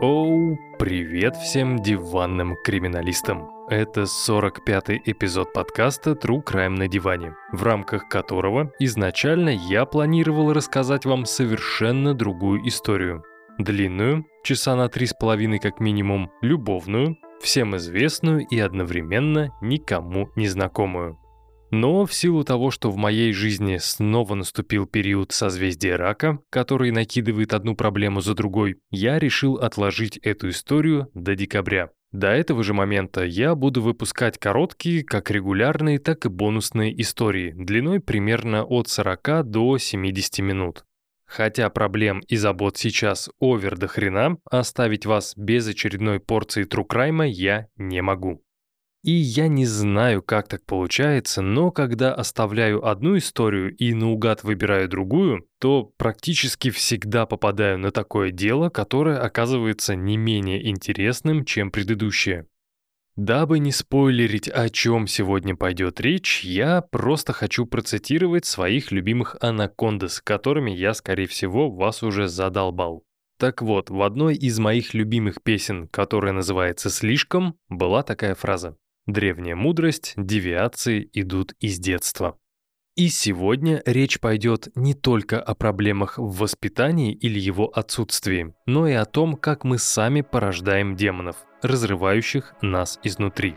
Оу, привет всем диванным криминалистам. Это 45-й эпизод подкаста True Crime на диване, в рамках которого изначально я планировал рассказать вам совершенно другую историю. Длинную, часа на три с половиной как минимум, любовную, всем известную и одновременно никому не знакомую. Но в силу того, что в моей жизни снова наступил период созвездия рака, который накидывает одну проблему за другой, я решил отложить эту историю до декабря. До этого же момента я буду выпускать короткие, как регулярные, так и бонусные истории, длиной примерно от 40 до 70 минут. Хотя проблем и забот сейчас овер до хрена, оставить вас без очередной порции трукрайма я не могу. И я не знаю, как так получается, но когда оставляю одну историю и наугад выбираю другую, то практически всегда попадаю на такое дело, которое оказывается не менее интересным, чем предыдущее. Дабы не спойлерить, о чем сегодня пойдет речь, я просто хочу процитировать своих любимых анакондас, которыми я, скорее всего, вас уже задолбал. Так вот, в одной из моих любимых песен, которая называется «Слишком», была такая фраза. Древняя мудрость, девиации идут из детства. И сегодня речь пойдет не только о проблемах в воспитании или его отсутствии, но и о том, как мы сами порождаем демонов, разрывающих нас изнутри.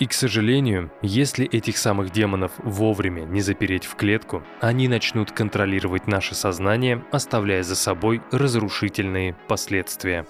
И, к сожалению, если этих самых демонов вовремя не запереть в клетку, они начнут контролировать наше сознание, оставляя за собой разрушительные последствия.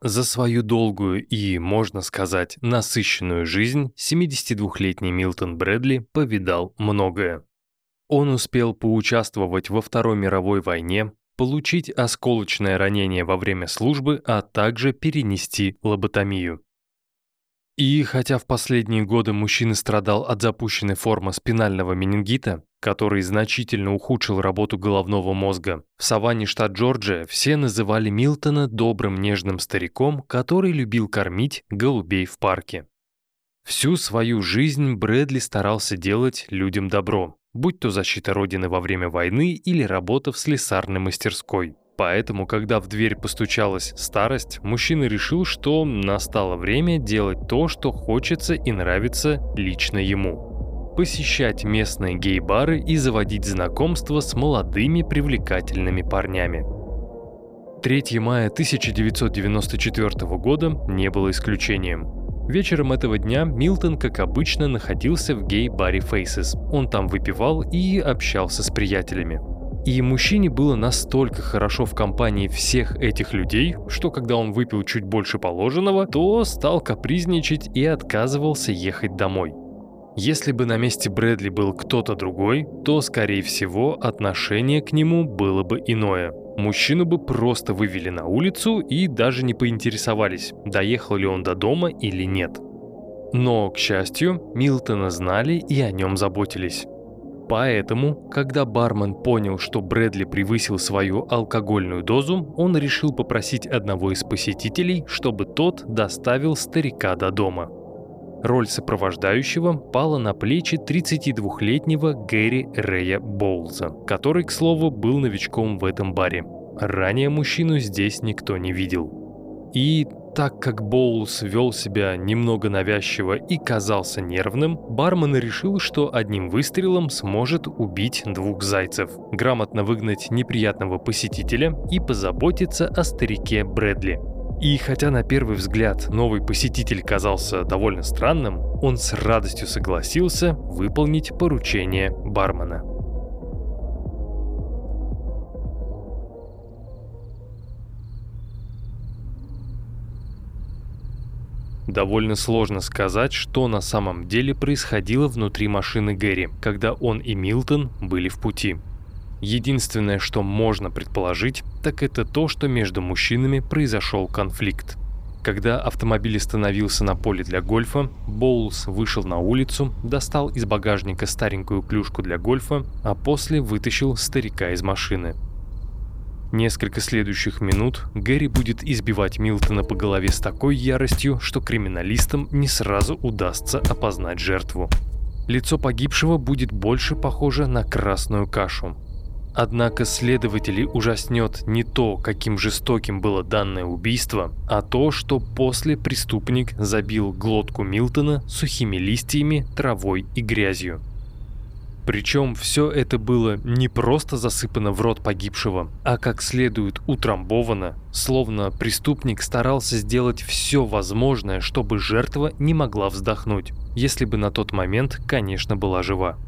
За свою долгую и, можно сказать, насыщенную жизнь 72-летний Милтон Брэдли повидал многое. Он успел поучаствовать во Второй мировой войне, получить осколочное ранение во время службы, а также перенести лоботомию. И хотя в последние годы мужчина страдал от запущенной формы спинального менингита, который значительно ухудшил работу головного мозга, в саванне штат Джорджия все называли Милтона добрым нежным стариком, который любил кормить голубей в парке. Всю свою жизнь Брэдли старался делать людям добро, будь то защита Родины во время войны или работа в слесарной мастерской. Поэтому, когда в дверь постучалась старость, мужчина решил, что настало время делать то, что хочется и нравится лично ему. Посещать местные гей-бары и заводить знакомства с молодыми привлекательными парнями. 3 мая 1994 года не было исключением. Вечером этого дня Милтон, как обычно, находился в гей-баре Faces. Он там выпивал и общался с приятелями. И мужчине было настолько хорошо в компании всех этих людей, что когда он выпил чуть больше положенного, то стал капризничать и отказывался ехать домой. Если бы на месте Брэдли был кто-то другой, то, скорее всего, отношение к нему было бы иное. Мужчину бы просто вывели на улицу и даже не поинтересовались, доехал ли он до дома или нет. Но, к счастью, Милтона знали и о нем заботились. Поэтому, когда бармен понял, что Брэдли превысил свою алкогольную дозу, он решил попросить одного из посетителей, чтобы тот доставил старика до дома. Роль сопровождающего пала на плечи 32-летнего Гэри Рэя Боулза, который, к слову, был новичком в этом баре. Ранее мужчину здесь никто не видел. И так как Боулс вел себя немного навязчиво и казался нервным, бармен решил, что одним выстрелом сможет убить двух зайцев, грамотно выгнать неприятного посетителя и позаботиться о старике Брэдли. И хотя на первый взгляд новый посетитель казался довольно странным, он с радостью согласился выполнить поручение бармена. Довольно сложно сказать, что на самом деле происходило внутри машины Гэри, когда он и Милтон были в пути. Единственное, что можно предположить, так это то, что между мужчинами произошел конфликт. Когда автомобиль остановился на поле для гольфа, Боулс вышел на улицу, достал из багажника старенькую клюшку для гольфа, а после вытащил старика из машины. Несколько следующих минут Гэри будет избивать Милтона по голове с такой яростью, что криминалистам не сразу удастся опознать жертву. Лицо погибшего будет больше похоже на красную кашу, Однако следователей ужаснет не то, каким жестоким было данное убийство, а то, что после преступник забил глотку Милтона сухими листьями, травой и грязью. Причем все это было не просто засыпано в рот погибшего, а как следует утрамбовано, словно преступник старался сделать все возможное, чтобы жертва не могла вздохнуть, если бы на тот момент, конечно, была жива.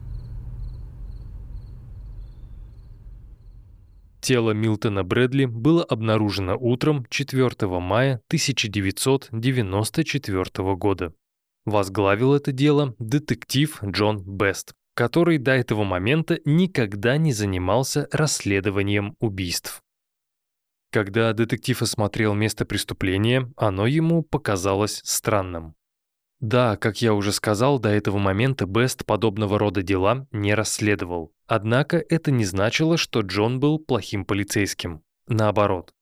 Тело Милтона Брэдли было обнаружено утром 4 мая 1994 года. Возглавил это дело детектив Джон Бест, который до этого момента никогда не занимался расследованием убийств. Когда детектив осмотрел место преступления, оно ему показалось странным. Да, как я уже сказал, до этого момента Бест подобного рода дела не расследовал. Однако это не значило, что Джон был плохим полицейским. Наоборот.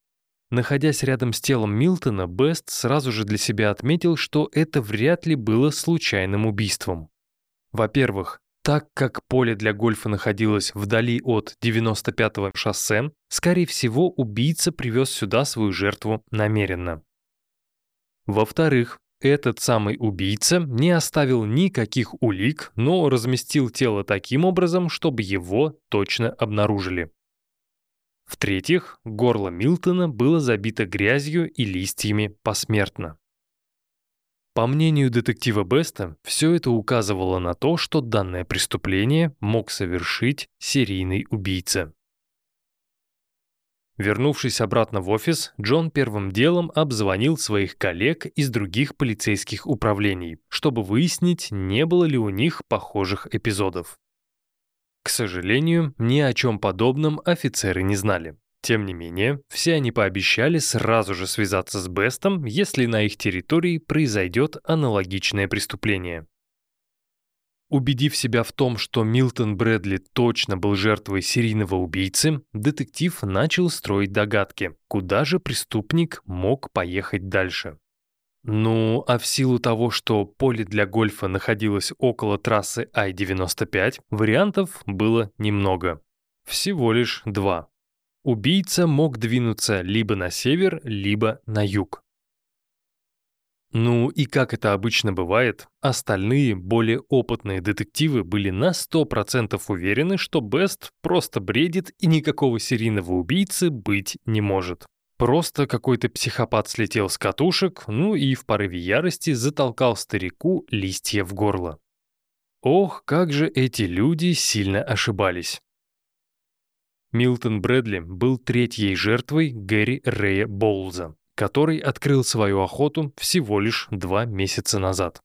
Находясь рядом с телом Милтона, Бест сразу же для себя отметил, что это вряд ли было случайным убийством. Во-первых, так как поле для гольфа находилось вдали от 95-го шоссе, скорее всего, убийца привез сюда свою жертву намеренно. Во-вторых, этот самый убийца не оставил никаких улик, но разместил тело таким образом, чтобы его точно обнаружили. В-третьих, горло Милтона было забито грязью и листьями посмертно. По мнению детектива Беста, все это указывало на то, что данное преступление мог совершить серийный убийца. Вернувшись обратно в офис, Джон первым делом обзвонил своих коллег из других полицейских управлений, чтобы выяснить, не было ли у них похожих эпизодов. К сожалению, ни о чем подобном офицеры не знали. Тем не менее, все они пообещали сразу же связаться с Бестом, если на их территории произойдет аналогичное преступление. Убедив себя в том, что Милтон Брэдли точно был жертвой серийного убийцы, детектив начал строить догадки, куда же преступник мог поехать дальше. Ну, а в силу того, что поле для гольфа находилось около трассы I-95, вариантов было немного. Всего лишь два. Убийца мог двинуться либо на север, либо на юг. Ну и как это обычно бывает, остальные, более опытные детективы были на 100% уверены, что Бест просто бредит и никакого серийного убийцы быть не может. Просто какой-то психопат слетел с катушек, ну и в порыве ярости затолкал старику листья в горло. Ох, как же эти люди сильно ошибались. Милтон Брэдли был третьей жертвой Гэри Рэя Боулза который открыл свою охоту всего лишь два месяца назад.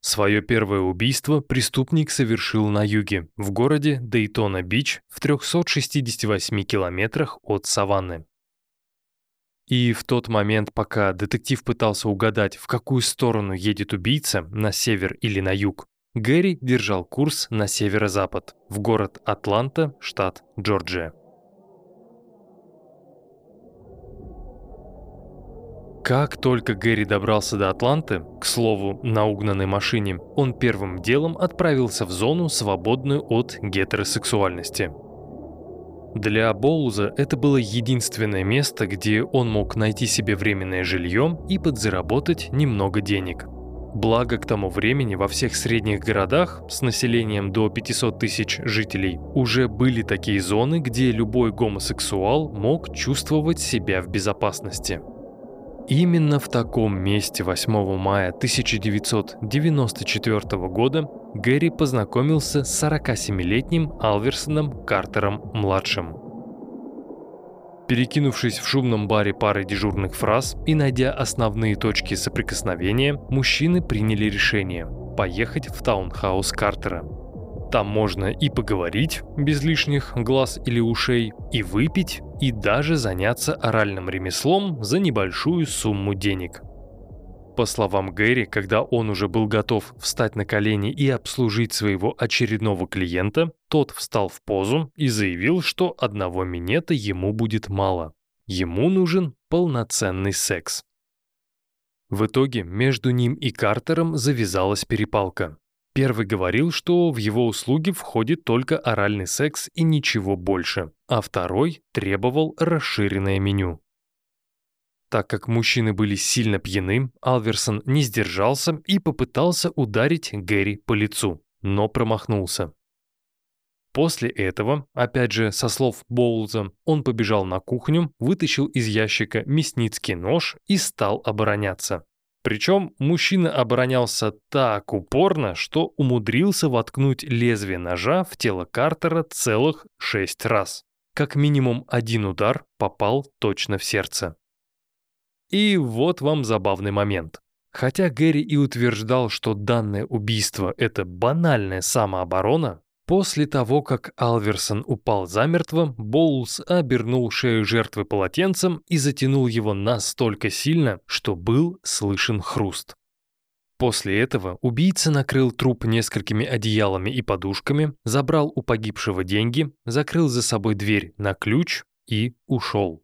Свое первое убийство преступник совершил на юге, в городе Дейтона-Бич в 368 километрах от Саванны. И в тот момент, пока детектив пытался угадать, в какую сторону едет убийца, на север или на юг, Гэри держал курс на северо-запад, в город Атланта, штат Джорджия. Как только Гэри добрался до Атланты, к слову, на угнанной машине, он первым делом отправился в зону, свободную от гетеросексуальности. Для Боуза это было единственное место, где он мог найти себе временное жилье и подзаработать немного денег. Благо, к тому времени во всех средних городах с населением до 500 тысяч жителей уже были такие зоны, где любой гомосексуал мог чувствовать себя в безопасности – Именно в таком месте 8 мая 1994 года Гэри познакомился с 47-летним Алверсоном Картером-младшим. Перекинувшись в шумном баре парой дежурных фраз и найдя основные точки соприкосновения, мужчины приняли решение – поехать в таунхаус Картера. Там можно и поговорить без лишних глаз или ушей, и выпить, и даже заняться оральным ремеслом за небольшую сумму денег. По словам Гэри, когда он уже был готов встать на колени и обслужить своего очередного клиента, тот встал в позу и заявил, что одного минета ему будет мало. Ему нужен полноценный секс. В итоге между ним и Картером завязалась перепалка. Первый говорил, что в его услуги входит только оральный секс и ничего больше, а второй требовал расширенное меню. Так как мужчины были сильно пьяны, Алверсон не сдержался и попытался ударить Гэри по лицу, но промахнулся. После этого, опять же со слов Боулза, он побежал на кухню, вытащил из ящика мясницкий нож и стал обороняться. Причем мужчина оборонялся так упорно, что умудрился воткнуть лезвие ножа в тело Картера целых шесть раз. Как минимум один удар попал точно в сердце. И вот вам забавный момент. Хотя Гэри и утверждал, что данное убийство – это банальная самооборона, После того, как Алверсон упал замертво, Боулс обернул шею жертвы полотенцем и затянул его настолько сильно, что был слышен хруст. После этого убийца накрыл труп несколькими одеялами и подушками, забрал у погибшего деньги, закрыл за собой дверь на ключ и ушел.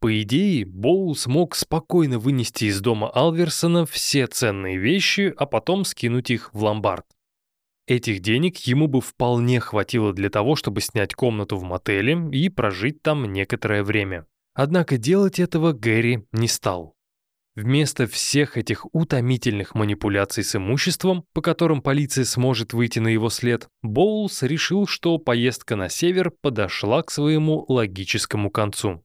По идее, Боулс мог спокойно вынести из дома Алверсона все ценные вещи, а потом скинуть их в ломбард. Этих денег ему бы вполне хватило для того, чтобы снять комнату в мотеле и прожить там некоторое время. Однако делать этого Гэри не стал. Вместо всех этих утомительных манипуляций с имуществом, по которым полиция сможет выйти на его след, Боулс решил, что поездка на север подошла к своему логическому концу.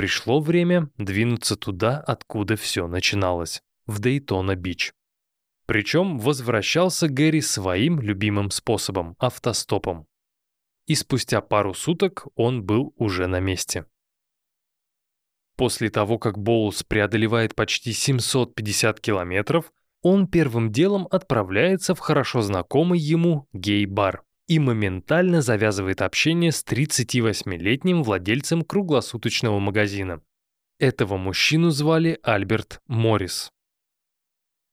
Пришло время двинуться туда, откуда все начиналось, в Дейтона-Бич. Причем возвращался Гэри своим любимым способом – автостопом. И спустя пару суток он был уже на месте. После того, как Боулс преодолевает почти 750 километров, он первым делом отправляется в хорошо знакомый ему гей-бар и моментально завязывает общение с 38-летним владельцем круглосуточного магазина. Этого мужчину звали Альберт Моррис.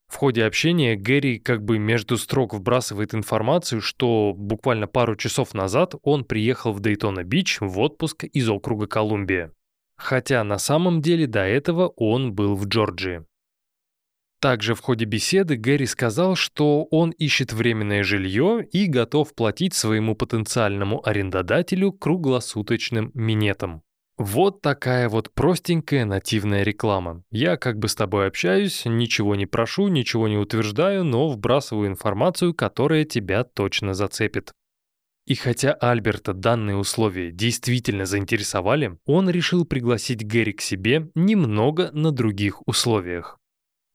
В ходе общения Гэри как бы между строк вбрасывает информацию, что буквально пару часов назад он приехал в Дейтона-Бич в отпуск из округа Колумбия. Хотя на самом деле до этого он был в Джорджии. Также в ходе беседы Гэри сказал, что он ищет временное жилье и готов платить своему потенциальному арендодателю круглосуточным минетом. Вот такая вот простенькая нативная реклама. Я как бы с тобой общаюсь, ничего не прошу, ничего не утверждаю, но вбрасываю информацию, которая тебя точно зацепит. И хотя Альберта данные условия действительно заинтересовали, он решил пригласить Гэри к себе немного на других условиях.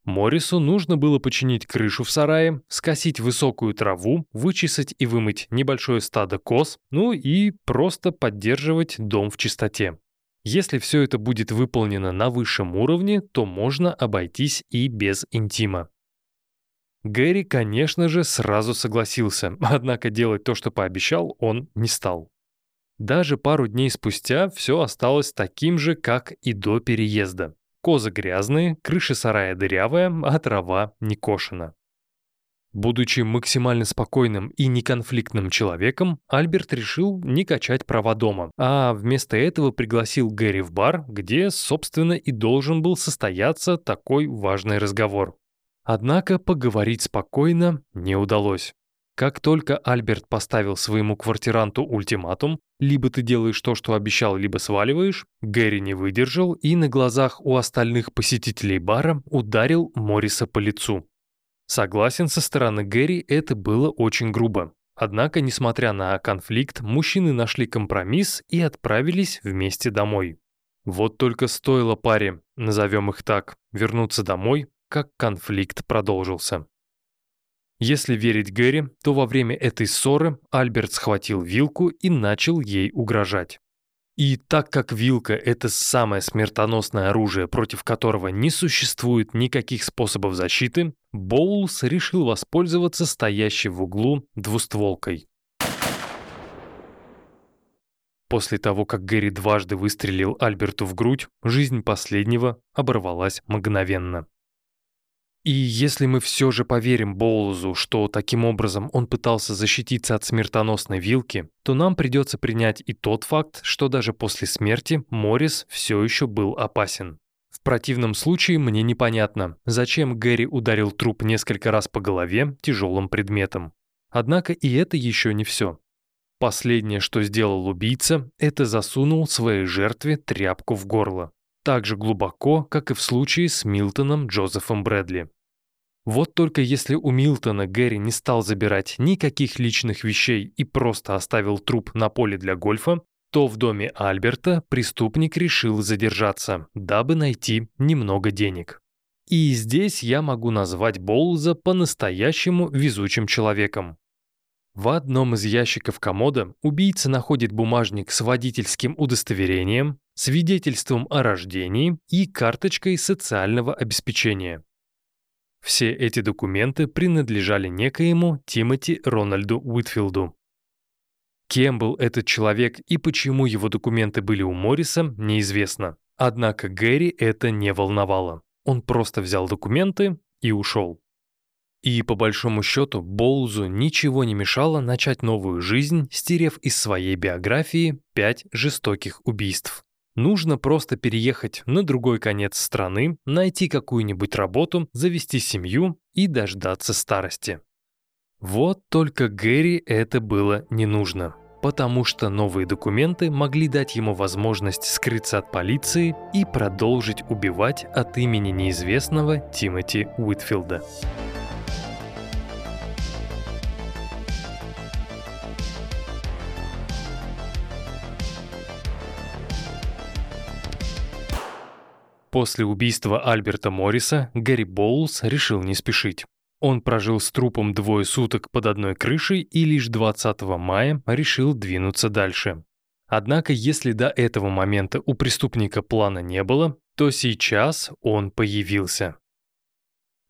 Морису нужно было починить крышу в сарае, скосить высокую траву, вычесать и вымыть небольшое стадо коз, ну и просто поддерживать дом в чистоте. Если все это будет выполнено на высшем уровне, то можно обойтись и без интима. Гэри, конечно же, сразу согласился, однако делать то, что пообещал, он не стал. Даже пару дней спустя все осталось таким же, как и до переезда. Козы грязные, крыша сарая дырявая, а трава не кошена. Будучи максимально спокойным и неконфликтным человеком, Альберт решил не качать права дома, а вместо этого пригласил Гэри в бар, где, собственно, и должен был состояться такой важный разговор. Однако поговорить спокойно не удалось. Как только Альберт поставил своему квартиранту ультиматум, либо ты делаешь то, что обещал, либо сваливаешь, Гэри не выдержал и на глазах у остальных посетителей бара ударил Морриса по лицу. Согласен, со стороны Гэри это было очень грубо. Однако, несмотря на конфликт, мужчины нашли компромисс и отправились вместе домой. Вот только стоило паре, назовем их так, вернуться домой, как конфликт продолжился. Если верить Гэри, то во время этой ссоры Альберт схватил вилку и начал ей угрожать. И так как вилка – это самое смертоносное оружие, против которого не существует никаких способов защиты, Боулс решил воспользоваться стоящей в углу двустволкой. После того, как Гэри дважды выстрелил Альберту в грудь, жизнь последнего оборвалась мгновенно. И если мы все же поверим Боулзу, что таким образом он пытался защититься от смертоносной вилки, то нам придется принять и тот факт, что даже после смерти Моррис все еще был опасен. В противном случае мне непонятно, зачем Гэри ударил труп несколько раз по голове тяжелым предметом. Однако и это еще не все. Последнее, что сделал убийца, это засунул своей жертве тряпку в горло. Так же глубоко, как и в случае с Милтоном Джозефом Брэдли. Вот только если у Милтона Гэри не стал забирать никаких личных вещей и просто оставил труп на поле для гольфа, то в доме Альберта преступник решил задержаться, дабы найти немного денег. И здесь я могу назвать Боулза по-настоящему везучим человеком. В одном из ящиков комода убийца находит бумажник с водительским удостоверением, свидетельством о рождении и карточкой социального обеспечения. Все эти документы принадлежали некоему Тимоти Рональду Уитфилду. Кем был этот человек и почему его документы были у Морриса, неизвестно. Однако Гэри это не волновало. Он просто взял документы и ушел. И по большому счету Боузу ничего не мешало начать новую жизнь, стерев из своей биографии пять жестоких убийств. Нужно просто переехать на другой конец страны, найти какую-нибудь работу, завести семью и дождаться старости. Вот только Гэри это было не нужно, потому что новые документы могли дать ему возможность скрыться от полиции и продолжить убивать от имени неизвестного Тимоти Уитфилда. После убийства Альберта Морриса Гэри Боулс решил не спешить. Он прожил с трупом двое суток под одной крышей и лишь 20 мая решил двинуться дальше. Однако, если до этого момента у преступника плана не было, то сейчас он появился.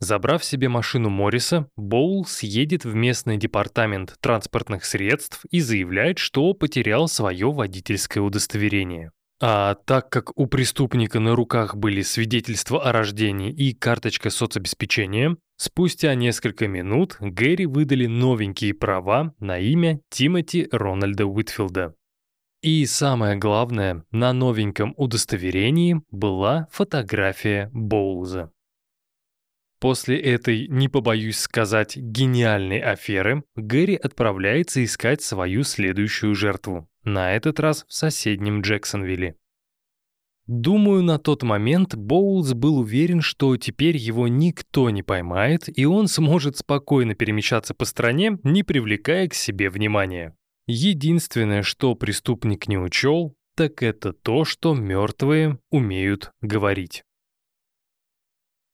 Забрав себе машину Морриса, Боулс едет в местный департамент транспортных средств и заявляет, что потерял свое водительское удостоверение. А так как у преступника на руках были свидетельства о рождении и карточка соцобеспечения, спустя несколько минут Гэри выдали новенькие права на имя Тимоти Рональда Уитфилда. И самое главное, на новеньком удостоверении была фотография Боулза. После этой, не побоюсь сказать, гениальной аферы, Гэри отправляется искать свою следующую жертву. На этот раз в соседнем Джексонвилле. Думаю, на тот момент Боулс был уверен, что теперь его никто не поймает, и он сможет спокойно перемещаться по стране, не привлекая к себе внимания. Единственное, что преступник не учел, так это то, что мертвые умеют говорить.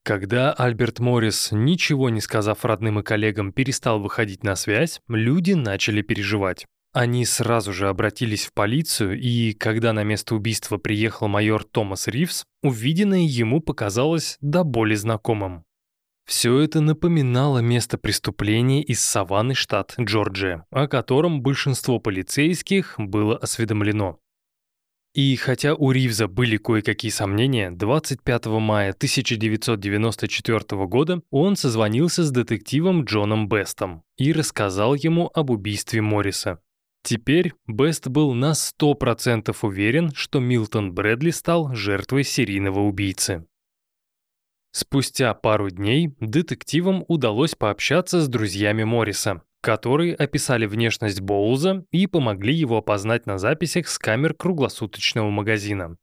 Когда Альберт Моррис, ничего не сказав родным и коллегам, перестал выходить на связь, люди начали переживать. Они сразу же обратились в полицию, и когда на место убийства приехал майор Томас Ривз, увиденное ему показалось до боли знакомым. Все это напоминало место преступления из Саванны, штат Джорджия, о котором большинство полицейских было осведомлено. И хотя у Ривза были кое-какие сомнения, 25 мая 1994 года он созвонился с детективом Джоном Бестом и рассказал ему об убийстве Морриса. Теперь Бест был на 100% уверен, что Милтон Брэдли стал жертвой серийного убийцы. Спустя пару дней детективам удалось пообщаться с друзьями Морриса, которые описали внешность Боуза и помогли его опознать на записях с камер круглосуточного магазина.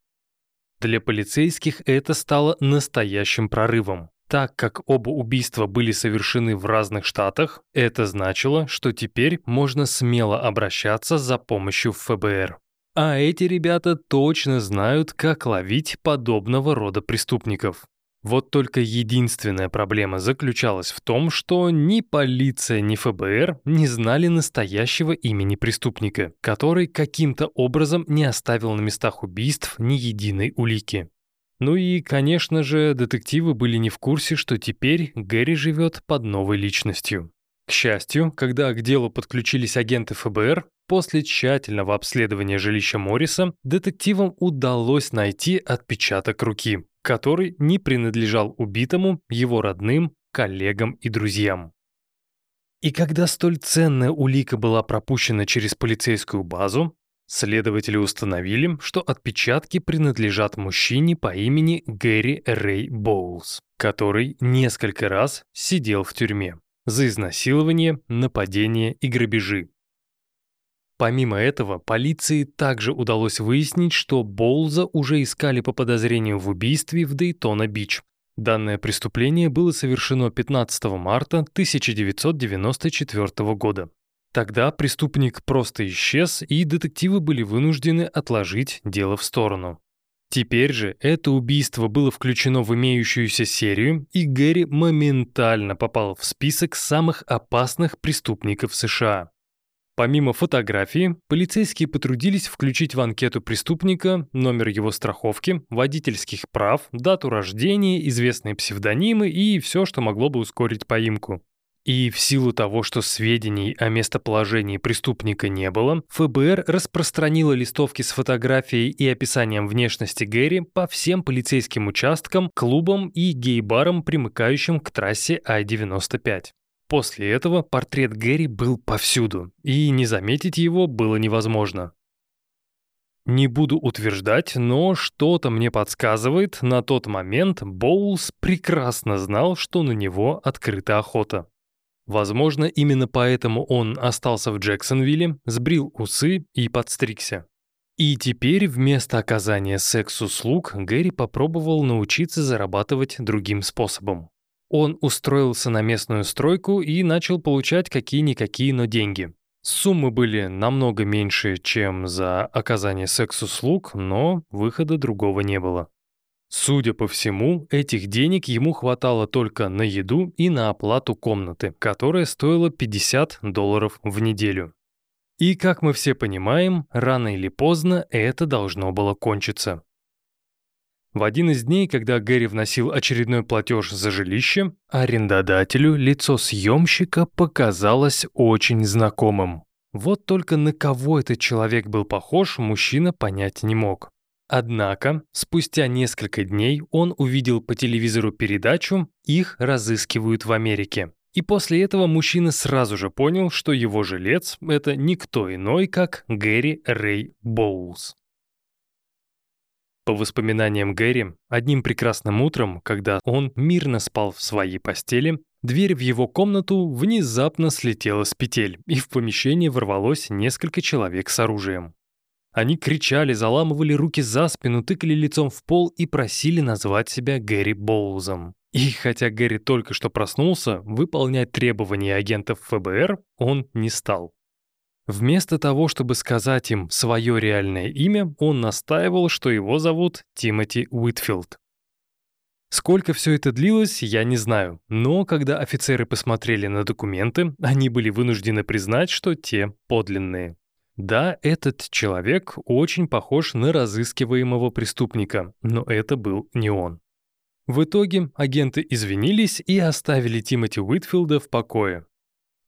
Для полицейских это стало настоящим прорывом. Так как оба убийства были совершены в разных штатах, это значило, что теперь можно смело обращаться за помощью в ФБР. А эти ребята точно знают, как ловить подобного рода преступников. Вот только единственная проблема заключалась в том, что ни полиция, ни ФБР не знали настоящего имени преступника, который каким-то образом не оставил на местах убийств ни единой улики. Ну и, конечно же, детективы были не в курсе, что теперь Гэри живет под новой личностью. К счастью, когда к делу подключились агенты ФБР, после тщательного обследования жилища Морриса детективам удалось найти отпечаток руки, который не принадлежал убитому, его родным, коллегам и друзьям. И когда столь ценная улика была пропущена через полицейскую базу, следователи установили, что отпечатки принадлежат мужчине по имени Гэри Рэй Боулс, который несколько раз сидел в тюрьме за изнасилование, нападение и грабежи. Помимо этого, полиции также удалось выяснить, что Боулза уже искали по подозрению в убийстве в Дейтона-Бич. Данное преступление было совершено 15 марта 1994 года. Тогда преступник просто исчез, и детективы были вынуждены отложить дело в сторону. Теперь же это убийство было включено в имеющуюся серию, и Гэри моментально попал в список самых опасных преступников США. Помимо фотографии, полицейские потрудились включить в анкету преступника номер его страховки, водительских прав, дату рождения, известные псевдонимы и все, что могло бы ускорить поимку. И в силу того, что сведений о местоположении преступника не было, ФБР распространило листовки с фотографией и описанием внешности Гэри по всем полицейским участкам, клубам и гей-барам, примыкающим к трассе А-95. После этого портрет Гэри был повсюду, и не заметить его было невозможно. Не буду утверждать, но что-то мне подсказывает, на тот момент Боулс прекрасно знал, что на него открыта охота. Возможно, именно поэтому он остался в Джексонвилле, сбрил усы и подстригся. И теперь вместо оказания секс-услуг Гэри попробовал научиться зарабатывать другим способом. Он устроился на местную стройку и начал получать какие-никакие, но деньги. Суммы были намного меньше, чем за оказание секс-услуг, но выхода другого не было. Судя по всему, этих денег ему хватало только на еду и на оплату комнаты, которая стоила 50 долларов в неделю. И, как мы все понимаем, рано или поздно это должно было кончиться. В один из дней, когда Гэри вносил очередной платеж за жилище, арендодателю лицо съемщика показалось очень знакомым. Вот только на кого этот человек был похож, мужчина понять не мог. Однако, спустя несколько дней он увидел по телевизору передачу «Их разыскивают в Америке». И после этого мужчина сразу же понял, что его жилец – это никто иной, как Гэри Рэй Боулс. По воспоминаниям Гэри, одним прекрасным утром, когда он мирно спал в своей постели, дверь в его комнату внезапно слетела с петель, и в помещение ворвалось несколько человек с оружием. Они кричали, заламывали руки за спину, тыкали лицом в пол и просили назвать себя Гэри Боузом. И хотя Гэри только что проснулся, выполнять требования агентов ФБР он не стал. Вместо того, чтобы сказать им свое реальное имя, он настаивал, что его зовут Тимоти Уитфилд. Сколько все это длилось, я не знаю, но когда офицеры посмотрели на документы, они были вынуждены признать, что те подлинные. Да, этот человек очень похож на разыскиваемого преступника, но это был не он. В итоге агенты извинились и оставили Тимоти Уитфилда в покое.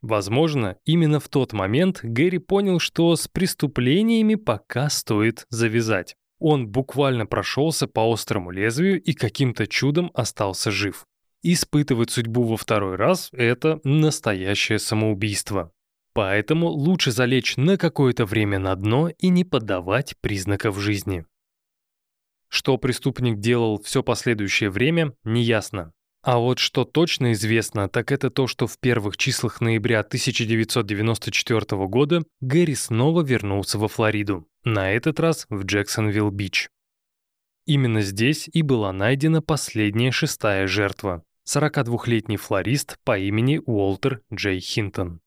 Возможно, именно в тот момент Гэри понял, что с преступлениями пока стоит завязать. Он буквально прошелся по острому лезвию и каким-то чудом остался жив. Испытывать судьбу во второй раз – это настоящее самоубийство. Поэтому лучше залечь на какое-то время на дно и не подавать признаков жизни. Что преступник делал все последующее время, неясно. А вот что точно известно, так это то, что в первых числах ноября 1994 года Гэри снова вернулся во Флориду, на этот раз в Джексонвилл-Бич. Именно здесь и была найдена последняя шестая жертва – 42-летний флорист по имени Уолтер Джей Хинтон.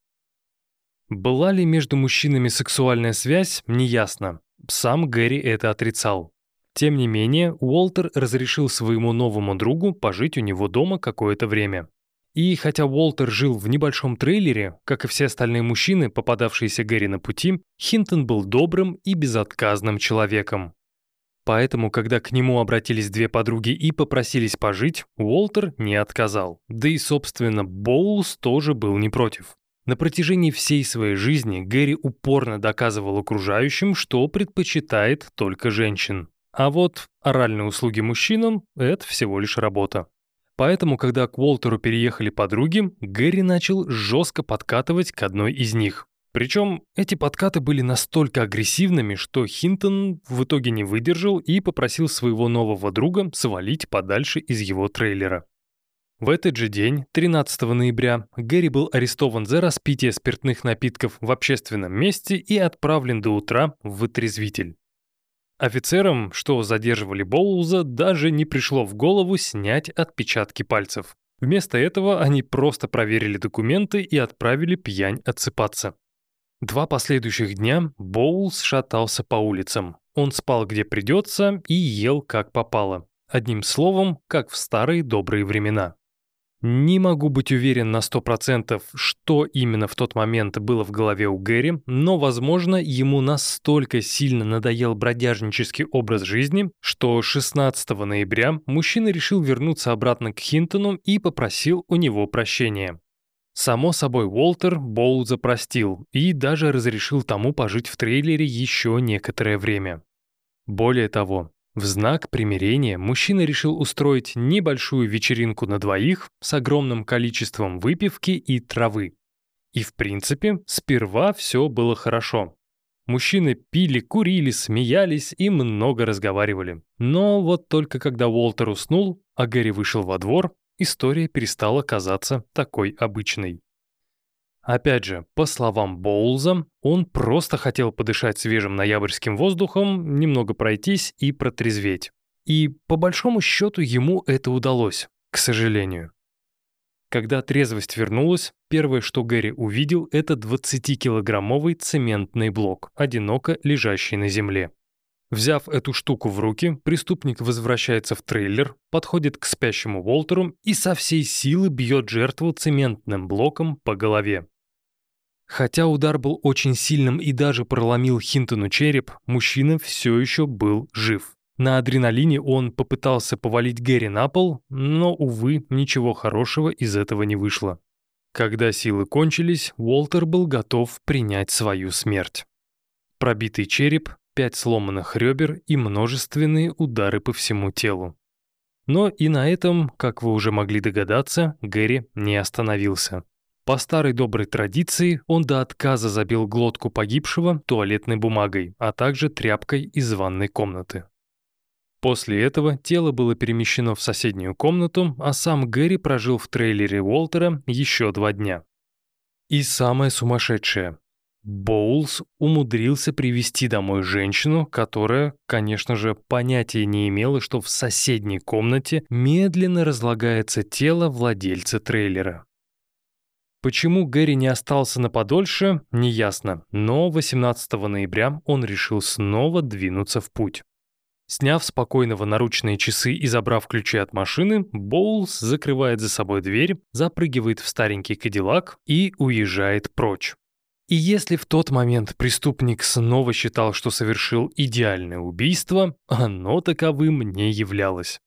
Была ли между мужчинами сексуальная связь, неясно. Сам Гэри это отрицал. Тем не менее, Уолтер разрешил своему новому другу пожить у него дома какое-то время. И хотя Уолтер жил в небольшом трейлере, как и все остальные мужчины, попадавшиеся Гэри на пути, Хинтон был добрым и безотказным человеком. Поэтому, когда к нему обратились две подруги и попросились пожить, Уолтер не отказал. Да и, собственно, Боулс тоже был не против. На протяжении всей своей жизни Гэри упорно доказывал окружающим, что предпочитает только женщин. А вот оральные услуги мужчинам – это всего лишь работа. Поэтому, когда к Уолтеру переехали подруги, Гэри начал жестко подкатывать к одной из них. Причем эти подкаты были настолько агрессивными, что Хинтон в итоге не выдержал и попросил своего нового друга свалить подальше из его трейлера. В этот же день, 13 ноября, Гэри был арестован за распитие спиртных напитков в общественном месте и отправлен до утра в вытрезвитель. Офицерам, что задерживали Боулза, даже не пришло в голову снять отпечатки пальцев. Вместо этого они просто проверили документы и отправили пьянь отсыпаться. Два последующих дня Боулс шатался по улицам. Он спал где придется и ел как попало. Одним словом, как в старые добрые времена. Не могу быть уверен на 100%, что именно в тот момент было в голове у Гэри, но, возможно, ему настолько сильно надоел бродяжнический образ жизни, что 16 ноября мужчина решил вернуться обратно к Хинтону и попросил у него прощения. Само собой, Уолтер Боулза простил и даже разрешил тому пожить в трейлере еще некоторое время. Более того, в знак примирения мужчина решил устроить небольшую вечеринку на двоих с огромным количеством выпивки и травы. И в принципе, сперва все было хорошо. Мужчины пили, курили, смеялись и много разговаривали. Но вот только когда Уолтер уснул, а Гэри вышел во двор, история перестала казаться такой обычной. Опять же, по словам Боулза, он просто хотел подышать свежим ноябрьским воздухом, немного пройтись и протрезветь. И по большому счету ему это удалось, к сожалению. Когда трезвость вернулась, первое, что Гэри увидел, это 20-килограммовый цементный блок, одиноко лежащий на земле. Взяв эту штуку в руки, преступник возвращается в трейлер, подходит к спящему Уолтеру и со всей силы бьет жертву цементным блоком по голове. Хотя удар был очень сильным и даже проломил Хинтону череп, мужчина все еще был жив. На адреналине он попытался повалить Гэри на пол, но, увы, ничего хорошего из этого не вышло. Когда силы кончились, Уолтер был готов принять свою смерть. Пробитый череп, пять сломанных ребер и множественные удары по всему телу. Но и на этом, как вы уже могли догадаться, Гэри не остановился. По старой доброй традиции он до отказа забил глотку погибшего туалетной бумагой, а также тряпкой из ванной комнаты. После этого тело было перемещено в соседнюю комнату, а сам Гэри прожил в трейлере Уолтера еще два дня. И самое сумасшедшее. Боулс умудрился привести домой женщину, которая, конечно же, понятия не имела, что в соседней комнате медленно разлагается тело владельца трейлера. Почему Гэри не остался на подольше, неясно, но 18 ноября он решил снова двинуться в путь. Сняв спокойного наручные часы и забрав ключи от машины, Боулс закрывает за собой дверь, запрыгивает в старенький кадиллак и уезжает прочь. И если в тот момент преступник снова считал, что совершил идеальное убийство, оно таковым не являлось.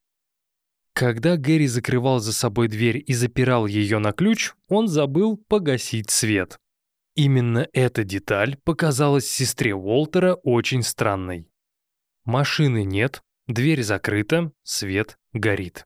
Когда Гэри закрывал за собой дверь и запирал ее на ключ, он забыл погасить свет. Именно эта деталь показалась сестре Уолтера очень странной. Машины нет, дверь закрыта, свет горит.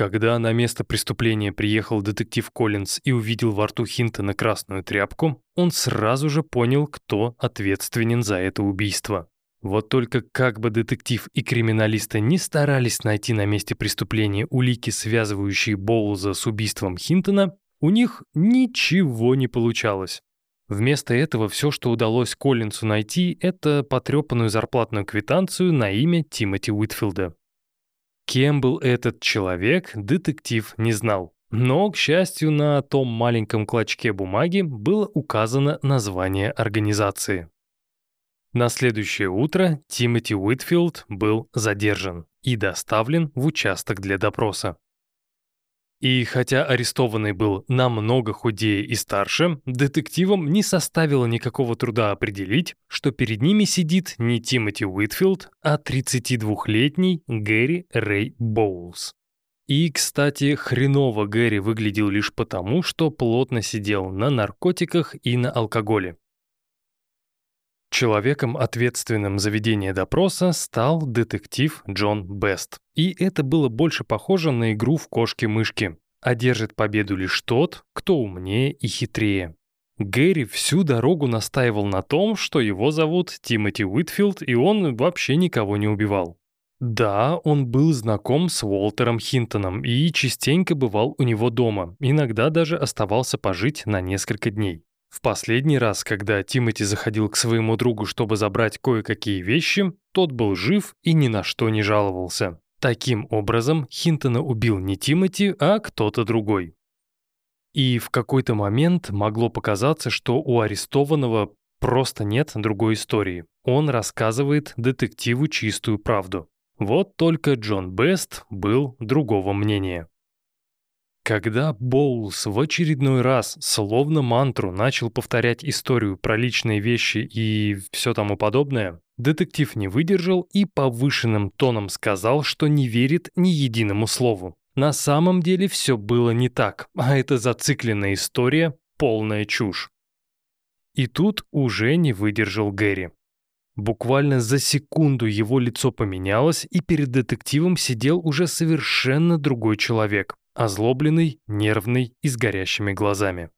Когда на место преступления приехал детектив Коллинз и увидел во рту Хинтона красную тряпку, он сразу же понял, кто ответственен за это убийство. Вот только как бы детектив и криминалисты не старались найти на месте преступления улики, связывающие Боулза с убийством Хинтона, у них ничего не получалось. Вместо этого все, что удалось Коллинсу найти, это потрепанную зарплатную квитанцию на имя Тимоти Уитфилда. Кем был этот человек, детектив не знал. Но, к счастью, на том маленьком клочке бумаги было указано название организации. На следующее утро Тимоти Уитфилд был задержан и доставлен в участок для допроса. И хотя арестованный был намного худее и старше, детективам не составило никакого труда определить, что перед ними сидит не Тимоти Уитфилд, а 32-летний Гэри Рэй Боулс. И, кстати, хреново Гэри выглядел лишь потому, что плотно сидел на наркотиках и на алкоголе. Человеком, ответственным за ведение допроса, стал детектив Джон Бест. И это было больше похоже на игру в кошки-мышки. Одержит победу лишь тот, кто умнее и хитрее. Гэри всю дорогу настаивал на том, что его зовут Тимоти Уитфилд, и он вообще никого не убивал. Да, он был знаком с Уолтером Хинтоном и частенько бывал у него дома, иногда даже оставался пожить на несколько дней. В последний раз, когда Тимоти заходил к своему другу, чтобы забрать кое-какие вещи, тот был жив и ни на что не жаловался. Таким образом, Хинтона убил не Тимоти, а кто-то другой. И в какой-то момент могло показаться, что у арестованного просто нет другой истории. Он рассказывает детективу чистую правду. Вот только Джон Бест был другого мнения. Когда Боулс в очередной раз, словно мантру, начал повторять историю про личные вещи и все тому подобное, детектив не выдержал и повышенным тоном сказал, что не верит ни единому слову. На самом деле все было не так, а это зацикленная история, полная чушь. И тут уже не выдержал Гэри. Буквально за секунду его лицо поменялось, и перед детективом сидел уже совершенно другой человек. Озлобленный, нервный и с горящими глазами.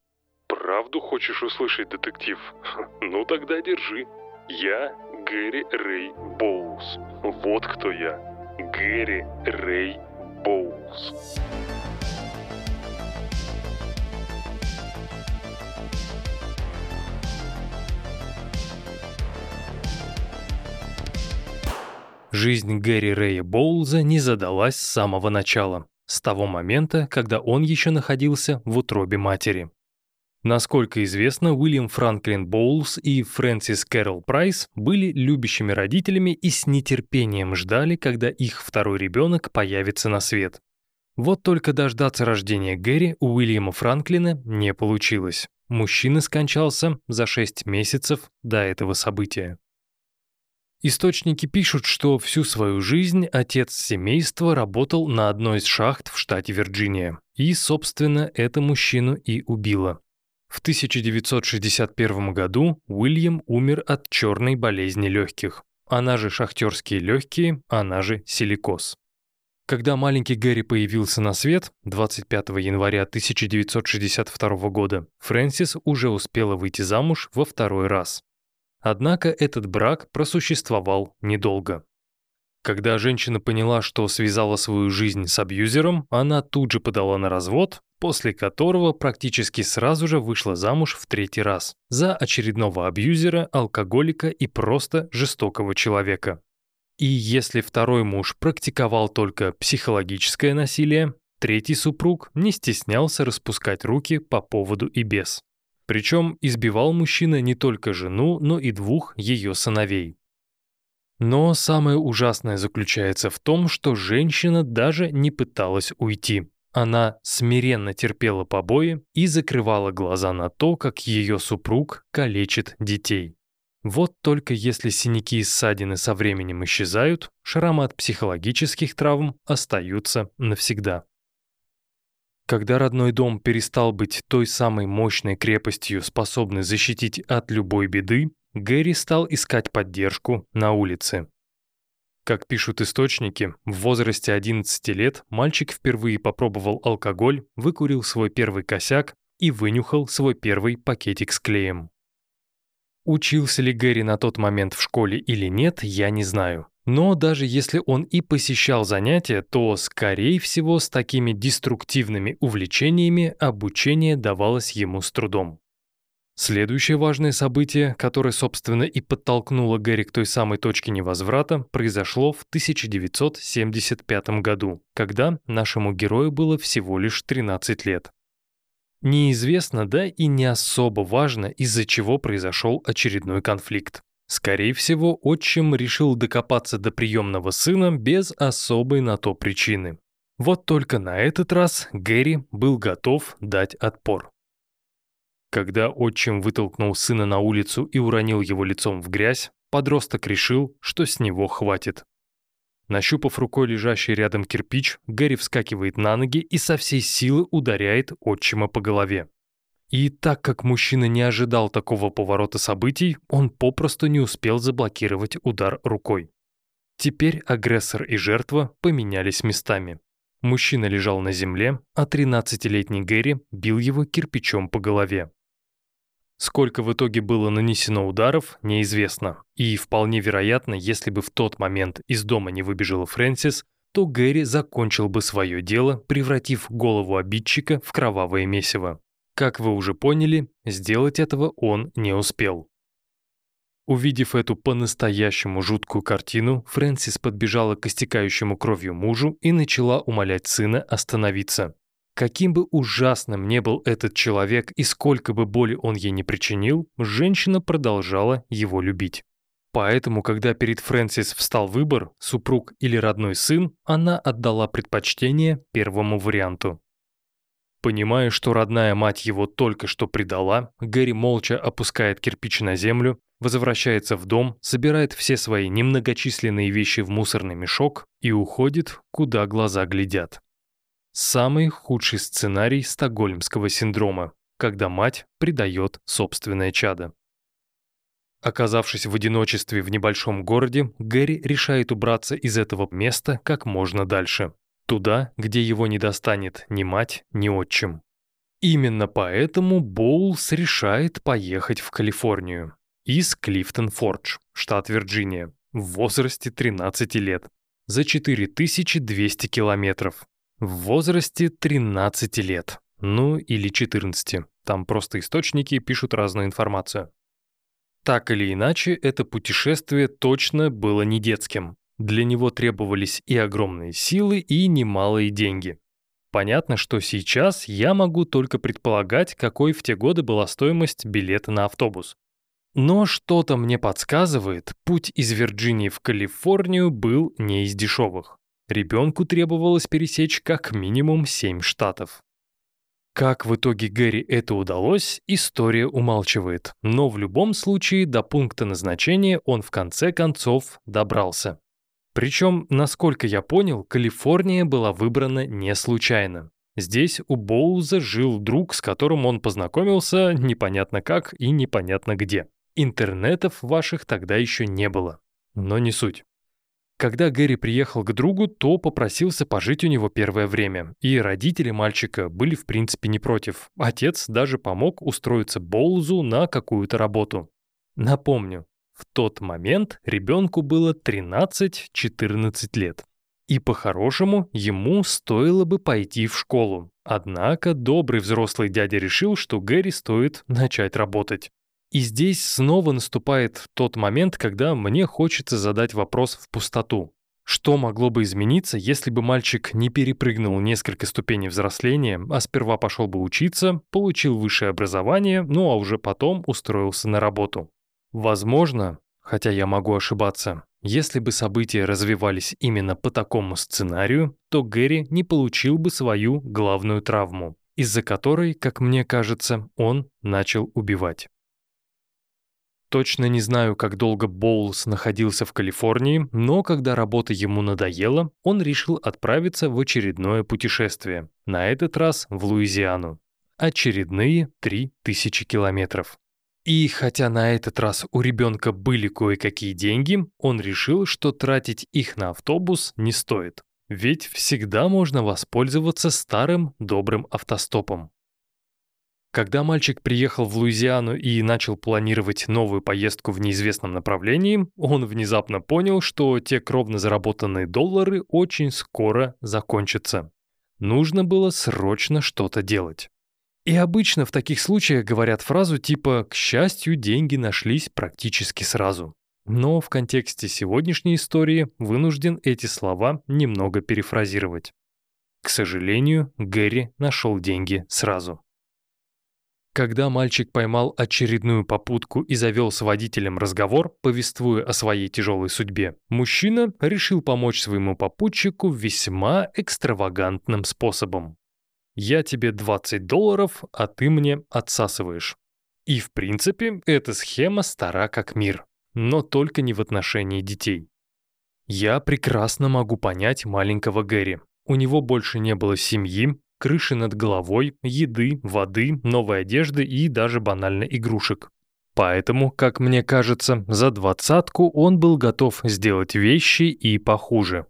«Правду хочешь услышать, детектив? Ну тогда держи. Я Гэри Рэй Боулс. Вот кто я. Гэри Рэй Боулс». Жизнь Гэри Рэя Боулза не задалась с самого начала с того момента, когда он еще находился в утробе матери. Насколько известно, Уильям Франклин Боулс и Фрэнсис Кэрол Прайс были любящими родителями и с нетерпением ждали, когда их второй ребенок появится на свет. Вот только дождаться рождения Гэри у Уильяма Франклина не получилось. Мужчина скончался за 6 месяцев до этого события. Источники пишут, что всю свою жизнь отец семейства работал на одной из шахт в штате Вирджиния. И, собственно, это мужчину и убило. В 1961 году Уильям умер от черной болезни легких. Она же шахтерские легкие, она же силикоз. Когда маленький Гэри появился на свет 25 января 1962 года, Фрэнсис уже успела выйти замуж во второй раз. Однако этот брак просуществовал недолго. Когда женщина поняла, что связала свою жизнь с абьюзером, она тут же подала на развод, после которого практически сразу же вышла замуж в третий раз за очередного абьюзера, алкоголика и просто жестокого человека. И если второй муж практиковал только психологическое насилие, третий супруг не стеснялся распускать руки по поводу и без. Причем избивал мужчина не только жену, но и двух ее сыновей. Но самое ужасное заключается в том, что женщина даже не пыталась уйти. Она смиренно терпела побои и закрывала глаза на то, как ее супруг калечит детей. Вот только если синяки и ссадины со временем исчезают, шрамы от психологических травм остаются навсегда. Когда родной дом перестал быть той самой мощной крепостью, способной защитить от любой беды, Гэри стал искать поддержку на улице. Как пишут источники, в возрасте 11 лет мальчик впервые попробовал алкоголь, выкурил свой первый косяк и вынюхал свой первый пакетик с клеем. Учился ли Гэри на тот момент в школе или нет, я не знаю. Но даже если он и посещал занятия, то, скорее всего, с такими деструктивными увлечениями обучение давалось ему с трудом. Следующее важное событие, которое, собственно, и подтолкнуло Гэри к той самой точке невозврата, произошло в 1975 году, когда нашему герою было всего лишь 13 лет. Неизвестно, да и не особо важно, из-за чего произошел очередной конфликт. Скорее всего, отчим решил докопаться до приемного сына без особой на то причины. Вот только на этот раз Гэри был готов дать отпор. Когда отчим вытолкнул сына на улицу и уронил его лицом в грязь, подросток решил, что с него хватит. Нащупав рукой лежащий рядом кирпич, Гэри вскакивает на ноги и со всей силы ударяет отчима по голове. И так как мужчина не ожидал такого поворота событий, он попросту не успел заблокировать удар рукой. Теперь агрессор и жертва поменялись местами. Мужчина лежал на земле, а 13-летний Гэри бил его кирпичом по голове. Сколько в итоге было нанесено ударов, неизвестно. И вполне вероятно, если бы в тот момент из дома не выбежала Фрэнсис, то Гэри закончил бы свое дело, превратив голову обидчика в кровавое месиво. Как вы уже поняли, сделать этого он не успел. Увидев эту по-настоящему жуткую картину, Фрэнсис подбежала к истекающему кровью мужу и начала умолять сына остановиться. Каким бы ужасным не был этот человек и сколько бы боли он ей не причинил, женщина продолжала его любить. Поэтому, когда перед Фрэнсис встал выбор, супруг или родной сын, она отдала предпочтение первому варианту. Понимая, что родная мать его только что предала, Гэри молча опускает кирпич на землю, возвращается в дом, собирает все свои немногочисленные вещи в мусорный мешок и уходит, куда глаза глядят. Самый худший сценарий стокгольмского синдрома, когда мать предает собственное чадо. Оказавшись в одиночестве в небольшом городе, Гэри решает убраться из этого места как можно дальше. Туда, где его не достанет ни мать, ни отчим. Именно поэтому Боулс решает поехать в Калифорнию. Из Клифтон-Фордж, штат Вирджиния, в возрасте 13 лет. За 4200 километров в возрасте 13 лет. Ну или 14. Там просто источники пишут разную информацию. Так или иначе, это путешествие точно было не детским. Для него требовались и огромные силы, и немалые деньги. Понятно, что сейчас я могу только предполагать, какой в те годы была стоимость билета на автобус. Но что-то мне подсказывает, путь из Вирджинии в Калифорнию был не из дешевых. Ребенку требовалось пересечь как минимум семь штатов. Как в итоге Гэри это удалось, история умалчивает, но в любом случае до пункта назначения он в конце концов добрался. Причем, насколько я понял, Калифорния была выбрана не случайно. Здесь у Боуза жил друг, с которым он познакомился непонятно как и непонятно где. Интернетов ваших тогда еще не было. Но не суть. Когда Гэри приехал к другу, то попросился пожить у него первое время, и родители мальчика были в принципе не против. Отец даже помог устроиться Боузу на какую-то работу. Напомню, в тот момент ребенку было 13-14 лет. И по-хорошему ему стоило бы пойти в школу. Однако добрый взрослый дядя решил, что Гэри стоит начать работать. И здесь снова наступает тот момент, когда мне хочется задать вопрос в пустоту. Что могло бы измениться, если бы мальчик не перепрыгнул несколько ступеней взросления, а сперва пошел бы учиться, получил высшее образование, ну а уже потом устроился на работу? Возможно, хотя я могу ошибаться, если бы события развивались именно по такому сценарию, то Гэри не получил бы свою главную травму, из-за которой, как мне кажется, он начал убивать. Точно не знаю, как долго Боулс находился в Калифорнии, но когда работа ему надоела, он решил отправиться в очередное путешествие, на этот раз в Луизиану. Очередные 3000 километров. И хотя на этот раз у ребенка были кое-какие деньги, он решил, что тратить их на автобус не стоит. Ведь всегда можно воспользоваться старым добрым автостопом. Когда мальчик приехал в Луизиану и начал планировать новую поездку в неизвестном направлении, он внезапно понял, что те кровно заработанные доллары очень скоро закончатся. Нужно было срочно что-то делать. И обычно в таких случаях говорят фразу типа «к счастью, деньги нашлись практически сразу». Но в контексте сегодняшней истории вынужден эти слова немного перефразировать. К сожалению, Гэри нашел деньги сразу. Когда мальчик поймал очередную попутку и завел с водителем разговор, повествуя о своей тяжелой судьбе, мужчина решил помочь своему попутчику весьма экстравагантным способом. «Я тебе 20 долларов, а ты мне отсасываешь». И в принципе, эта схема стара как мир, но только не в отношении детей. Я прекрасно могу понять маленького Гэри. У него больше не было семьи, крыши над головой, еды, воды, новой одежды и даже банально игрушек. Поэтому, как мне кажется, за двадцатку он был готов сделать вещи и похуже.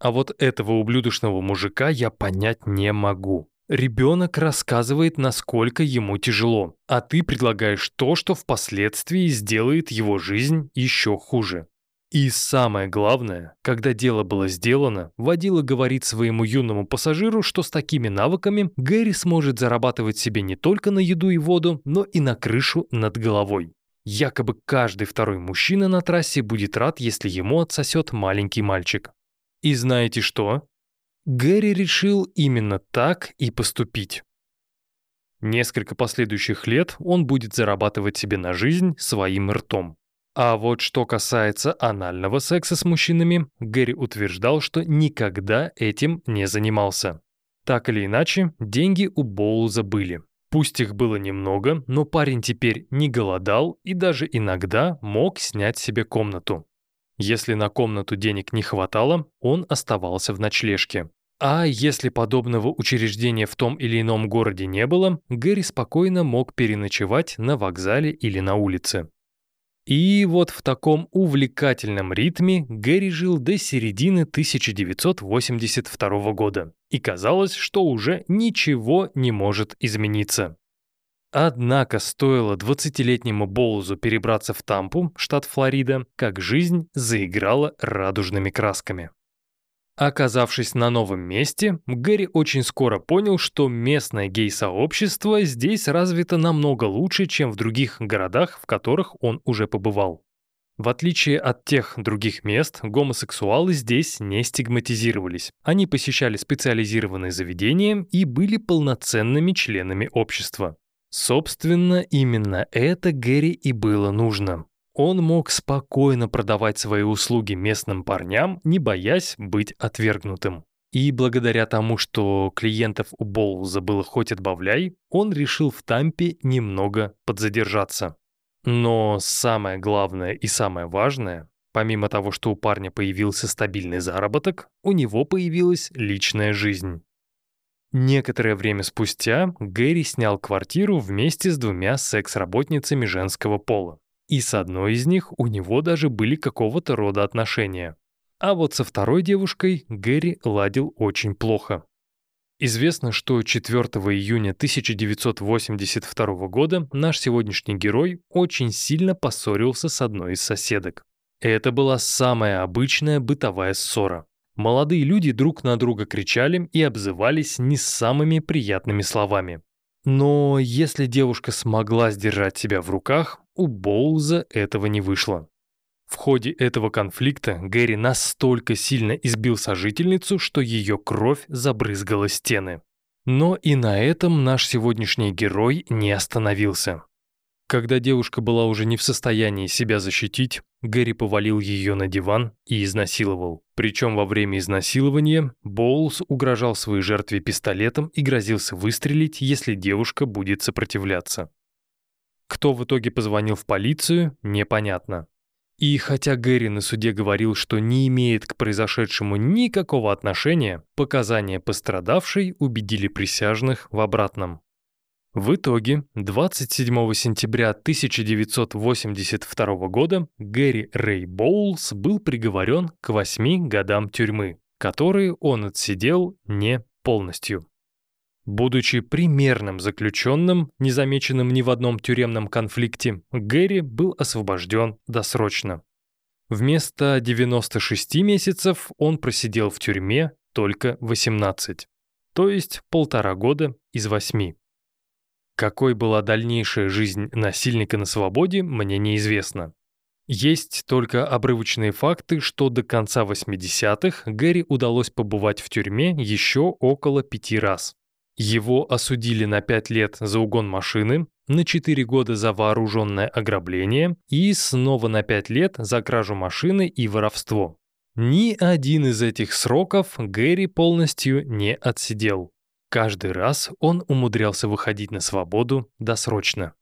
А вот этого ублюдочного мужика я понять не могу. Ребенок рассказывает, насколько ему тяжело, а ты предлагаешь то, что впоследствии сделает его жизнь еще хуже. И самое главное, когда дело было сделано, водила говорит своему юному пассажиру, что с такими навыками Гэри сможет зарабатывать себе не только на еду и воду, но и на крышу над головой. Якобы каждый второй мужчина на трассе будет рад, если ему отсосет маленький мальчик. И знаете что? Гэри решил именно так и поступить. Несколько последующих лет он будет зарабатывать себе на жизнь своим ртом. А вот что касается анального секса с мужчинами, Гэри утверждал, что никогда этим не занимался. Так или иначе, деньги у Боулза были. Пусть их было немного, но парень теперь не голодал и даже иногда мог снять себе комнату. Если на комнату денег не хватало, он оставался в ночлежке. А если подобного учреждения в том или ином городе не было, Гэри спокойно мог переночевать на вокзале или на улице. И вот в таком увлекательном ритме Гэри жил до середины 1982 года, и казалось, что уже ничего не может измениться. Однако стоило 20-летнему Боузу перебраться в Тампу, штат Флорида, как жизнь заиграла радужными красками. Оказавшись на новом месте, Гэри очень скоро понял, что местное гей-сообщество здесь развито намного лучше, чем в других городах, в которых он уже побывал. В отличие от тех других мест, гомосексуалы здесь не стигматизировались. Они посещали специализированные заведения и были полноценными членами общества. Собственно, именно это Гэри и было нужно он мог спокойно продавать свои услуги местным парням, не боясь быть отвергнутым. И благодаря тому, что клиентов у Боулза было хоть отбавляй, он решил в Тампе немного подзадержаться. Но самое главное и самое важное, помимо того, что у парня появился стабильный заработок, у него появилась личная жизнь. Некоторое время спустя Гэри снял квартиру вместе с двумя секс-работницами женского пола и с одной из них у него даже были какого-то рода отношения. А вот со второй девушкой Гэри ладил очень плохо. Известно, что 4 июня 1982 года наш сегодняшний герой очень сильно поссорился с одной из соседок. Это была самая обычная бытовая ссора. Молодые люди друг на друга кричали и обзывались не самыми приятными словами. Но если девушка смогла сдержать себя в руках, у Боуза этого не вышло. В ходе этого конфликта Гэри настолько сильно избил сожительницу, что ее кровь забрызгала стены. Но и на этом наш сегодняшний герой не остановился. Когда девушка была уже не в состоянии себя защитить, Гэри повалил ее на диван и изнасиловал. Причем во время изнасилования Боулс угрожал своей жертве пистолетом и грозился выстрелить, если девушка будет сопротивляться. Кто в итоге позвонил в полицию, непонятно. И хотя Гэри на суде говорил, что не имеет к произошедшему никакого отношения, показания пострадавшей убедили присяжных в обратном. В итоге 27 сентября 1982 года Гэри Рэй Боулс был приговорен к 8 годам тюрьмы, которые он отсидел не полностью. Будучи примерным заключенным, незамеченным ни в одном тюремном конфликте, Гэри был освобожден досрочно. Вместо 96 месяцев он просидел в тюрьме только 18, то есть полтора года из восьми. Какой была дальнейшая жизнь насильника на свободе, мне неизвестно. Есть только обрывочные факты, что до конца 80-х Гэри удалось побывать в тюрьме еще около пяти раз. Его осудили на 5 лет за угон машины, на 4 года за вооруженное ограбление и снова на 5 лет за кражу машины и воровство. Ни один из этих сроков Гэри полностью не отсидел. Каждый раз он умудрялся выходить на свободу досрочно.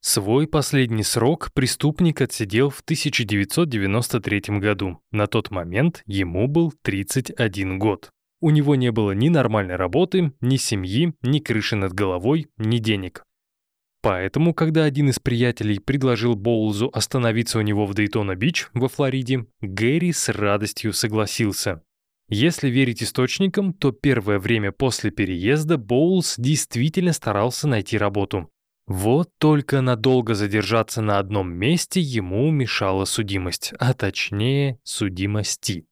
Свой последний срок преступник отсидел в 1993 году. На тот момент ему был 31 год. У него не было ни нормальной работы, ни семьи, ни крыши над головой, ни денег. Поэтому, когда один из приятелей предложил Боулзу остановиться у него в Дейтона-Бич во Флориде, Гэри с радостью согласился. Если верить источникам, то первое время после переезда Боулс действительно старался найти работу. Вот только надолго задержаться на одном месте ему мешала судимость, а точнее судимости.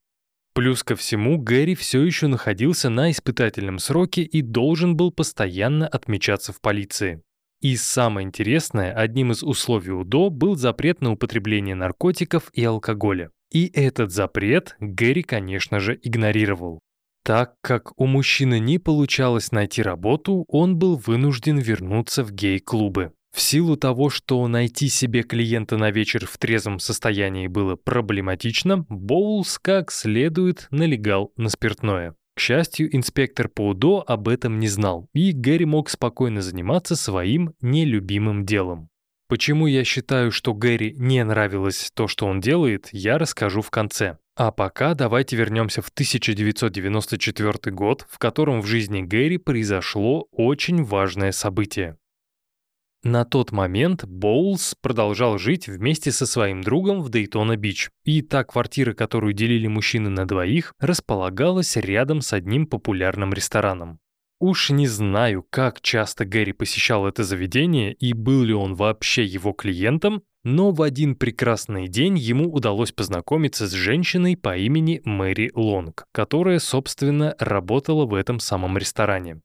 Плюс ко всему, Гэри все еще находился на испытательном сроке и должен был постоянно отмечаться в полиции. И самое интересное, одним из условий УДО был запрет на употребление наркотиков и алкоголя. И этот запрет Гэри, конечно же, игнорировал. Так как у мужчины не получалось найти работу, он был вынужден вернуться в гей-клубы. В силу того, что найти себе клиента на вечер в трезвом состоянии было проблематично, Боулс как следует налегал на спиртное. К счастью, инспектор по УДО об этом не знал, и Гэри мог спокойно заниматься своим нелюбимым делом. Почему я считаю, что Гэри не нравилось то, что он делает, я расскажу в конце. А пока давайте вернемся в 1994 год, в котором в жизни Гэри произошло очень важное событие. На тот момент Боулс продолжал жить вместе со своим другом в Дейтона-Бич, и та квартира, которую делили мужчины на двоих, располагалась рядом с одним популярным рестораном. Уж не знаю, как часто Гэри посещал это заведение и был ли он вообще его клиентом, но в один прекрасный день ему удалось познакомиться с женщиной по имени Мэри Лонг, которая, собственно, работала в этом самом ресторане.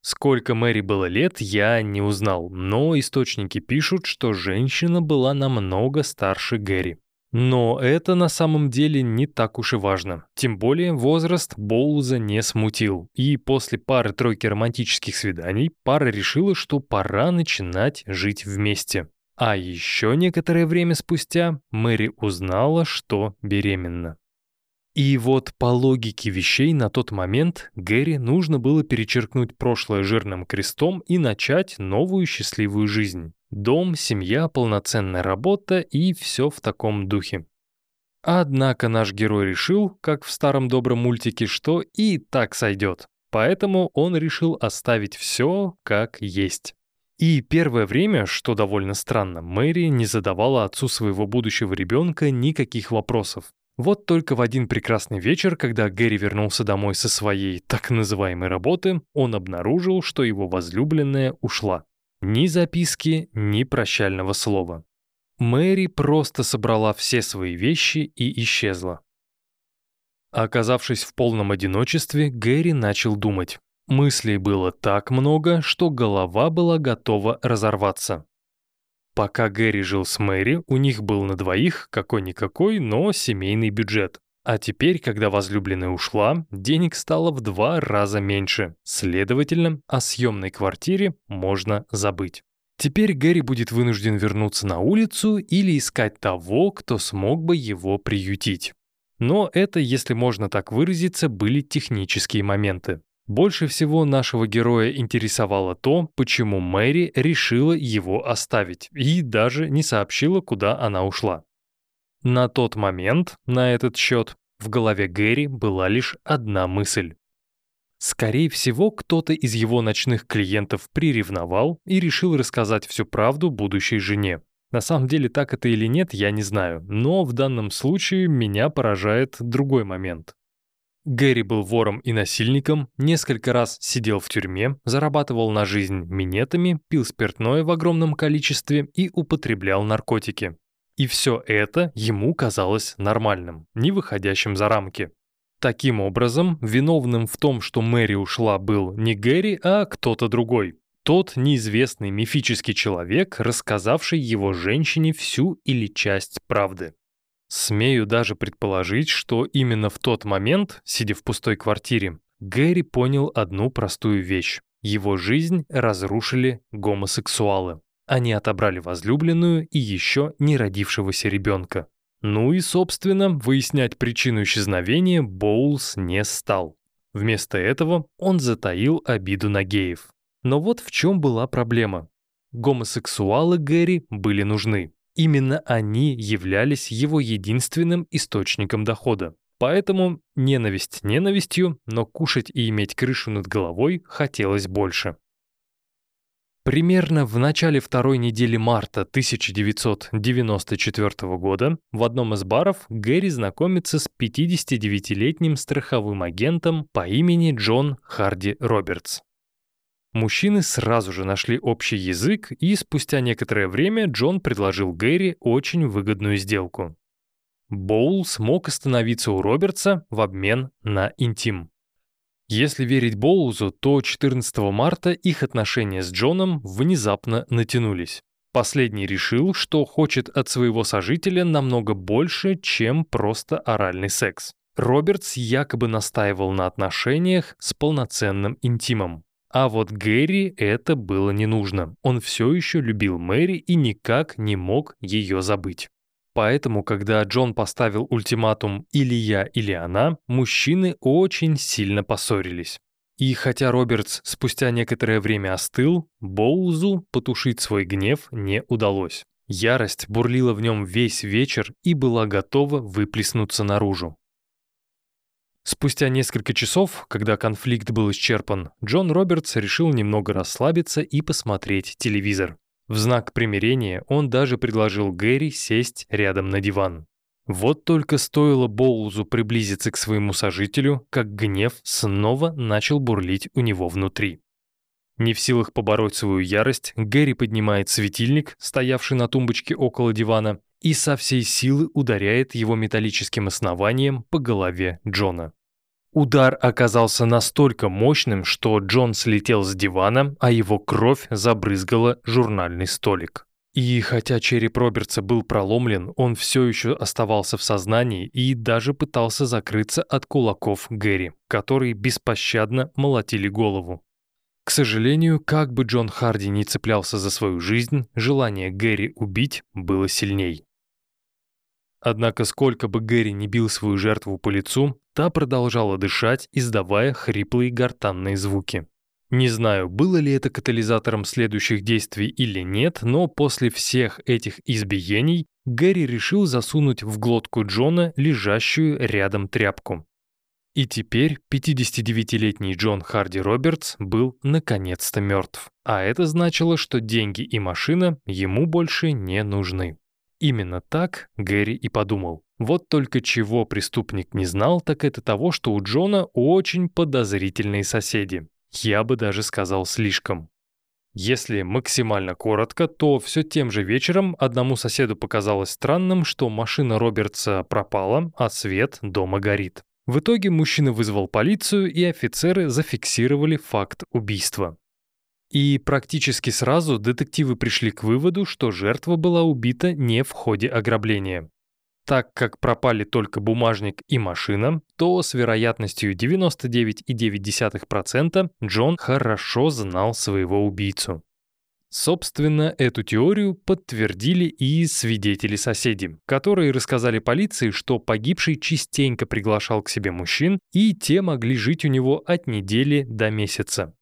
Сколько Мэри было лет, я не узнал, но источники пишут, что женщина была намного старше Гэри. Но это на самом деле не так уж и важно. Тем более возраст Боуза не смутил. И после пары-тройки романтических свиданий пара решила, что пора начинать жить вместе. А еще некоторое время спустя Мэри узнала, что беременна. И вот по логике вещей на тот момент Гэри нужно было перечеркнуть прошлое жирным крестом и начать новую счастливую жизнь. Дом, семья, полноценная работа и все в таком духе. Однако наш герой решил, как в старом добром мультике, что и так сойдет. Поэтому он решил оставить все как есть. И первое время, что довольно странно, Мэри не задавала отцу своего будущего ребенка никаких вопросов. Вот только в один прекрасный вечер, когда Гэри вернулся домой со своей так называемой работы, он обнаружил, что его возлюбленная ушла. Ни записки, ни прощального слова. Мэри просто собрала все свои вещи и исчезла. Оказавшись в полном одиночестве, Гэри начал думать. Мыслей было так много, что голова была готова разорваться. Пока Гэри жил с Мэри, у них был на двоих какой-никакой, но семейный бюджет. А теперь, когда возлюбленная ушла, денег стало в два раза меньше. Следовательно, о съемной квартире можно забыть. Теперь Гэри будет вынужден вернуться на улицу или искать того, кто смог бы его приютить. Но это, если можно так выразиться, были технические моменты. Больше всего нашего героя интересовало то, почему Мэри решила его оставить и даже не сообщила, куда она ушла. На тот момент, на этот счет, в голове Гэри была лишь одна мысль. Скорее всего, кто-то из его ночных клиентов приревновал и решил рассказать всю правду будущей жене. На самом деле так это или нет, я не знаю, но в данном случае меня поражает другой момент. Гэри был вором и насильником, несколько раз сидел в тюрьме, зарабатывал на жизнь минетами, пил спиртное в огромном количестве и употреблял наркотики. И все это ему казалось нормальным, не выходящим за рамки. Таким образом, виновным в том, что Мэри ушла, был не Гэри, а кто-то другой. Тот неизвестный мифический человек, рассказавший его женщине всю или часть правды. Смею даже предположить, что именно в тот момент, сидя в пустой квартире, Гэри понял одну простую вещь. Его жизнь разрушили гомосексуалы. Они отобрали возлюбленную и еще не родившегося ребенка. Ну и, собственно, выяснять причину исчезновения Боулс не стал. Вместо этого он затаил обиду на геев. Но вот в чем была проблема. Гомосексуалы Гэри были нужны. Именно они являлись его единственным источником дохода. Поэтому ненависть ненавистью, но кушать и иметь крышу над головой хотелось больше. Примерно в начале второй недели марта 1994 года в одном из баров Гэри знакомится с 59-летним страховым агентом по имени Джон Харди Робертс. Мужчины сразу же нашли общий язык, и спустя некоторое время Джон предложил Гэри очень выгодную сделку. Боул смог остановиться у Робертса в обмен на интим. Если верить Боузу, то 14 марта их отношения с Джоном внезапно натянулись. Последний решил, что хочет от своего сожителя намного больше, чем просто оральный секс. Робертс якобы настаивал на отношениях с полноценным интимом. А вот Гэри это было не нужно. Он все еще любил Мэри и никак не мог ее забыть. Поэтому, когда Джон поставил ультиматум «или я, или она», мужчины очень сильно поссорились. И хотя Робертс спустя некоторое время остыл, Боузу потушить свой гнев не удалось. Ярость бурлила в нем весь вечер и была готова выплеснуться наружу. Спустя несколько часов, когда конфликт был исчерпан, Джон Робертс решил немного расслабиться и посмотреть телевизор. В знак примирения он даже предложил Гэри сесть рядом на диван. Вот только стоило Боулзу приблизиться к своему сожителю, как гнев снова начал бурлить у него внутри. Не в силах побороть свою ярость, Гэри поднимает светильник, стоявший на тумбочке около дивана, и со всей силы ударяет его металлическим основанием по голове Джона. Удар оказался настолько мощным, что Джон слетел с дивана, а его кровь забрызгала журнальный столик. И хотя череп Робертса был проломлен, он все еще оставался в сознании и даже пытался закрыться от кулаков Гэри, которые беспощадно молотили голову. К сожалению, как бы Джон Харди не цеплялся за свою жизнь, желание Гэри убить было сильней. Однако сколько бы Гэри не бил свою жертву по лицу, та продолжала дышать, издавая хриплые гортанные звуки. Не знаю, было ли это катализатором следующих действий или нет, но после всех этих избиений Гэри решил засунуть в глотку Джона лежащую рядом тряпку. И теперь 59-летний Джон Харди Робертс был наконец-то мертв. А это значило, что деньги и машина ему больше не нужны. Именно так Гэри и подумал. Вот только чего преступник не знал, так это того, что у Джона очень подозрительные соседи. Я бы даже сказал слишком. Если максимально коротко, то все тем же вечером одному соседу показалось странным, что машина Робертса пропала, а свет дома горит. В итоге мужчина вызвал полицию, и офицеры зафиксировали факт убийства. И практически сразу детективы пришли к выводу, что жертва была убита не в ходе ограбления. Так как пропали только бумажник и машина, то с вероятностью 99,9% Джон хорошо знал своего убийцу. Собственно, эту теорию подтвердили и свидетели-соседи, которые рассказали полиции, что погибший частенько приглашал к себе мужчин, и те могли жить у него от недели до месяца.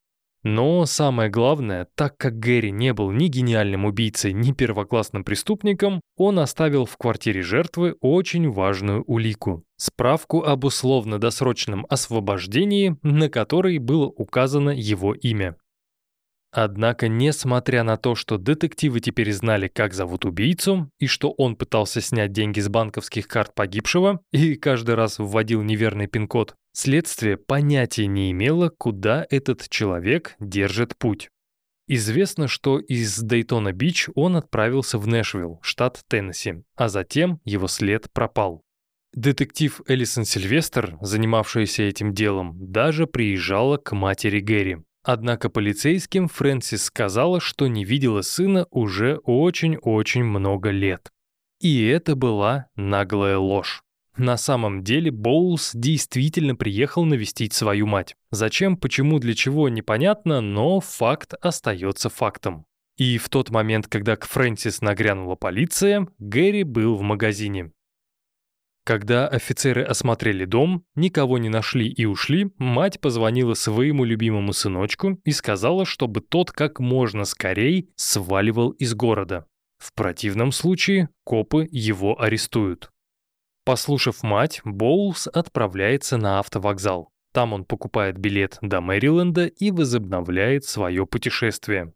Но самое главное, так как Гэри не был ни гениальным убийцей, ни первоклассным преступником, он оставил в квартире жертвы очень важную улику – справку об условно-досрочном освобождении, на которой было указано его имя. Однако, несмотря на то, что детективы теперь знали, как зовут убийцу, и что он пытался снять деньги с банковских карт погибшего и каждый раз вводил неверный пин-код, следствие понятия не имело, куда этот человек держит путь. Известно, что из Дейтона-Бич он отправился в Нэшвилл, штат Теннесси, а затем его след пропал. Детектив Элисон Сильвестр, занимавшаяся этим делом, даже приезжала к матери Гэри. Однако полицейским Фрэнсис сказала, что не видела сына уже очень-очень много лет. И это была наглая ложь. На самом деле Боулс действительно приехал навестить свою мать. Зачем, почему, для чего, непонятно, но факт остается фактом. И в тот момент, когда к Фрэнсис нагрянула полиция, Гэри был в магазине. Когда офицеры осмотрели дом, никого не нашли и ушли, мать позвонила своему любимому сыночку и сказала, чтобы тот как можно скорей сваливал из города. В противном случае копы его арестуют. Послушав мать, Боулс отправляется на автовокзал. Там он покупает билет до Мэриленда и возобновляет свое путешествие.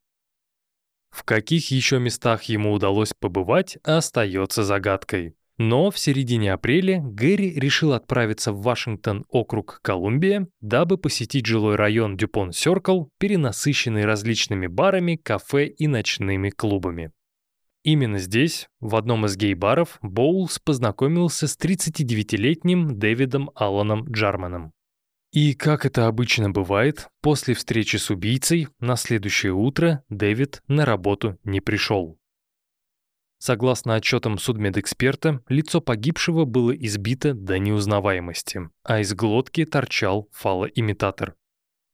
В каких еще местах ему удалось побывать, остается загадкой. Но в середине апреля Гэри решил отправиться в Вашингтон, округ Колумбия, дабы посетить жилой район Дюпон-Сёркл, перенасыщенный различными барами, кафе и ночными клубами. Именно здесь, в одном из гей-баров, Боулс познакомился с 39-летним Дэвидом Алланом Джарманом. И, как это обычно бывает, после встречи с убийцей на следующее утро Дэвид на работу не пришел. Согласно отчетам судмедэксперта, лицо погибшего было избито до неузнаваемости, а из глотки торчал фалоимитатор.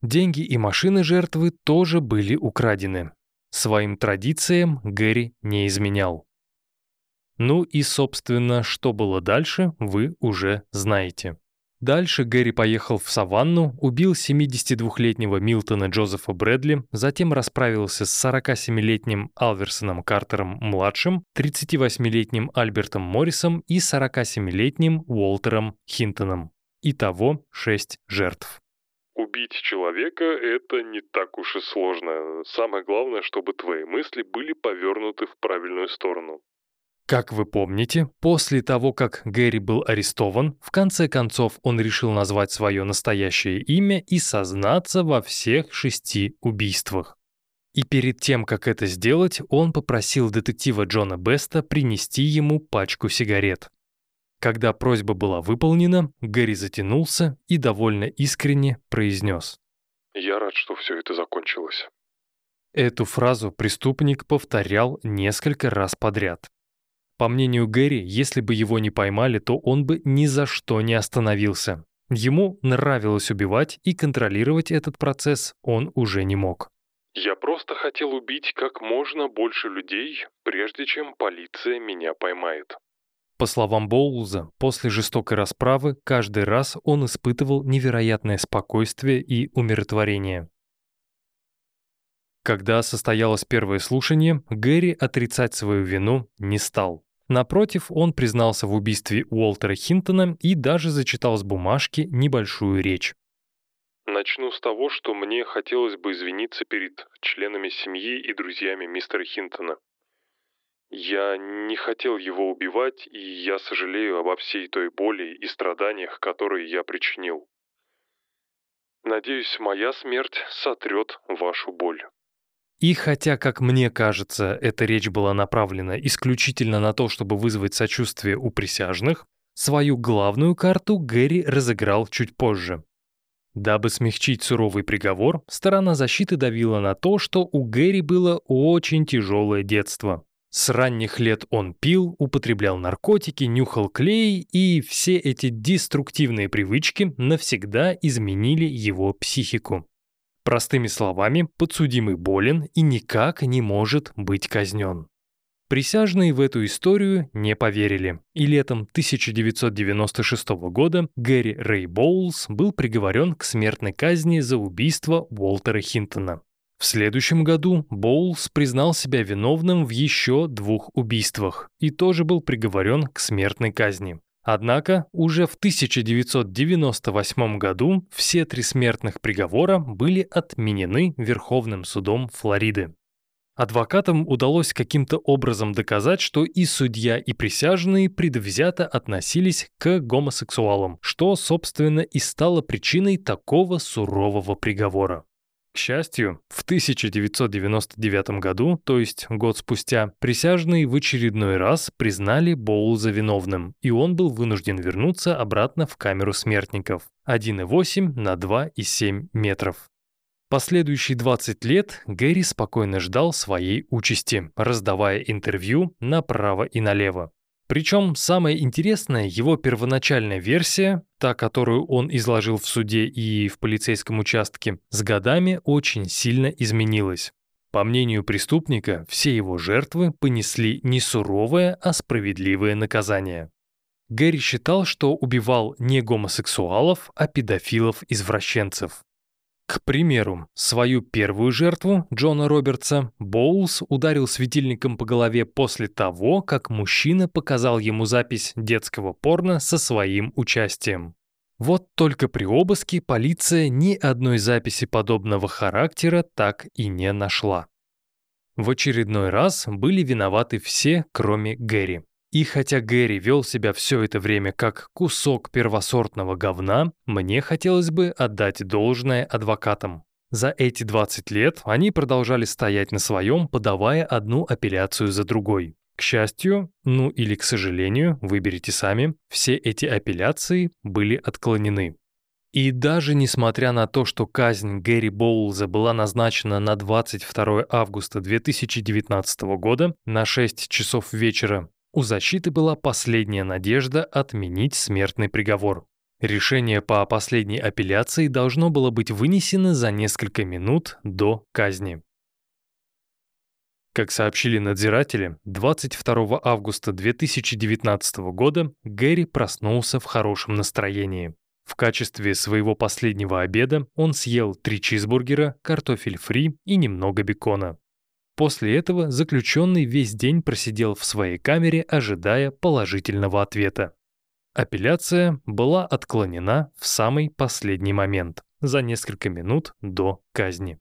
Деньги и машины жертвы тоже были украдены, Своим традициям Гэри не изменял. Ну и, собственно, что было дальше, вы уже знаете. Дальше Гэри поехал в Саванну, убил 72-летнего Милтона Джозефа Брэдли, затем расправился с 47-летним Алверсоном Картером-младшим, 38-летним Альбертом Моррисом и 47-летним Уолтером Хинтоном. Итого 6 жертв. Убить человека – это не так уж и сложно. Самое главное, чтобы твои мысли были повернуты в правильную сторону. Как вы помните, после того, как Гэри был арестован, в конце концов он решил назвать свое настоящее имя и сознаться во всех шести убийствах. И перед тем, как это сделать, он попросил детектива Джона Беста принести ему пачку сигарет. Когда просьба была выполнена, Гэри затянулся и довольно искренне произнес. «Я рад, что все это закончилось». Эту фразу преступник повторял несколько раз подряд. По мнению Гэри, если бы его не поймали, то он бы ни за что не остановился. Ему нравилось убивать, и контролировать этот процесс он уже не мог. «Я просто хотел убить как можно больше людей, прежде чем полиция меня поймает», по словам Боулза, после жестокой расправы каждый раз он испытывал невероятное спокойствие и умиротворение. Когда состоялось первое слушание, Гэри отрицать свою вину не стал. Напротив, он признался в убийстве Уолтера Хинтона и даже зачитал с бумажки небольшую речь. Начну с того, что мне хотелось бы извиниться перед членами семьи и друзьями мистера Хинтона. Я не хотел его убивать, и я сожалею обо всей той боли и страданиях, которые я причинил. Надеюсь, моя смерть сотрет вашу боль. И хотя, как мне кажется, эта речь была направлена исключительно на то, чтобы вызвать сочувствие у присяжных, свою главную карту Гэри разыграл чуть позже. Дабы смягчить суровый приговор, сторона защиты давила на то, что у Гэри было очень тяжелое детство. С ранних лет он пил, употреблял наркотики, нюхал клей, и все эти деструктивные привычки навсегда изменили его психику. Простыми словами, подсудимый болен и никак не может быть казнен. Присяжные в эту историю не поверили, и летом 1996 года Гэри Рэй Боулс был приговорен к смертной казни за убийство Уолтера Хинтона. В следующем году Боулс признал себя виновным в еще двух убийствах и тоже был приговорен к смертной казни. Однако уже в 1998 году все три смертных приговора были отменены Верховным судом Флориды. Адвокатам удалось каким-то образом доказать, что и судья, и присяжные предвзято относились к гомосексуалам, что, собственно, и стало причиной такого сурового приговора. К счастью, в 1999 году, то есть год спустя, присяжные в очередной раз признали Боулза виновным, и он был вынужден вернуться обратно в камеру смертников 1,8 на 2,7 метров. Последующие 20 лет Гэри спокойно ждал своей участи, раздавая интервью направо и налево. Причем самое интересное, его первоначальная версия, та, которую он изложил в суде и в полицейском участке, с годами очень сильно изменилась. По мнению преступника, все его жертвы понесли не суровое, а справедливое наказание. Гэри считал, что убивал не гомосексуалов, а педофилов-извращенцев. К примеру, свою первую жертву, Джона Робертса, Боулс ударил светильником по голове после того, как мужчина показал ему запись детского порно со своим участием. Вот только при обыске полиция ни одной записи подобного характера так и не нашла. В очередной раз были виноваты все, кроме Гэри. И хотя Гэри вел себя все это время как кусок первосортного говна, мне хотелось бы отдать должное адвокатам. За эти 20 лет они продолжали стоять на своем, подавая одну апелляцию за другой. К счастью, ну или к сожалению, выберите сами, все эти апелляции были отклонены. И даже несмотря на то, что казнь Гэри Боулза была назначена на 22 августа 2019 года на 6 часов вечера, у защиты была последняя надежда отменить смертный приговор. Решение по последней апелляции должно было быть вынесено за несколько минут до казни. Как сообщили надзиратели, 22 августа 2019 года Гэри проснулся в хорошем настроении. В качестве своего последнего обеда он съел три чизбургера, картофель фри и немного бекона. После этого заключенный весь день просидел в своей камере, ожидая положительного ответа. Апелляция была отклонена в самый последний момент, за несколько минут до казни.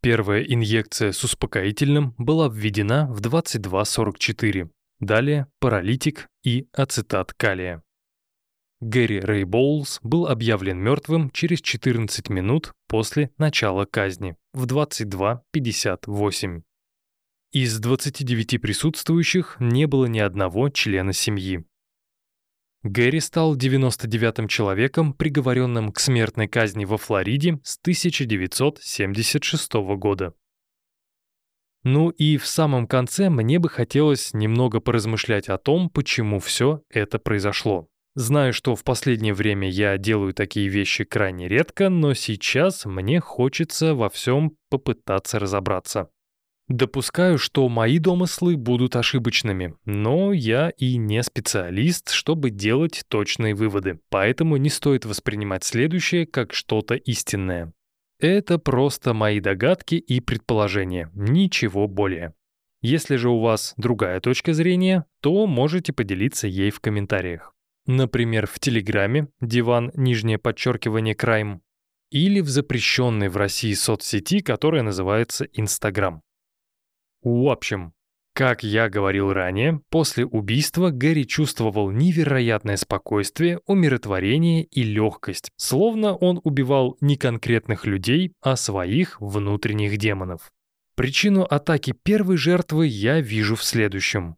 Первая инъекция с успокоительным была введена в 22.44, далее паралитик и ацетат калия. Гэри Рэй Боулс был объявлен мертвым через 14 минут после начала казни в 22.58. Из 29 присутствующих не было ни одного члена семьи. Гэри стал 99-м человеком, приговоренным к смертной казни во Флориде с 1976 года. Ну и в самом конце мне бы хотелось немного поразмышлять о том, почему все это произошло. Знаю, что в последнее время я делаю такие вещи крайне редко, но сейчас мне хочется во всем попытаться разобраться. Допускаю, что мои домыслы будут ошибочными, но я и не специалист, чтобы делать точные выводы, поэтому не стоит воспринимать следующее как что-то истинное. Это просто мои догадки и предположения, ничего более. Если же у вас другая точка зрения, то можете поделиться ей в комментариях. Например, в Телеграме, диван, нижнее подчеркивание, крайм, или в запрещенной в России соцсети, которая называется Инстаграм. В общем, как я говорил ранее, после убийства Гэри чувствовал невероятное спокойствие, умиротворение и легкость, словно он убивал не конкретных людей, а своих внутренних демонов. Причину атаки первой жертвы я вижу в следующем.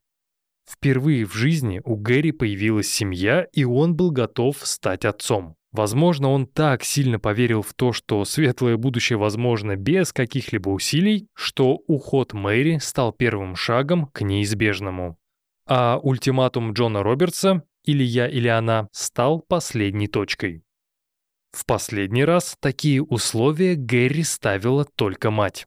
Впервые в жизни у Гэри появилась семья, и он был готов стать отцом. Возможно, он так сильно поверил в то, что светлое будущее возможно без каких-либо усилий, что уход Мэри стал первым шагом к неизбежному. А ультиматум Джона Робертса «или я, или она» стал последней точкой. В последний раз такие условия Гэри ставила только мать.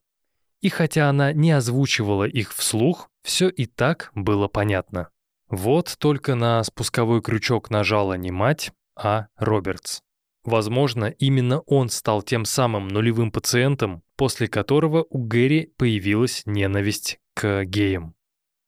И хотя она не озвучивала их вслух, все и так было понятно. Вот только на спусковой крючок нажала не мать, а Робертс. Возможно, именно он стал тем самым нулевым пациентом, после которого у Гэри появилась ненависть к геям.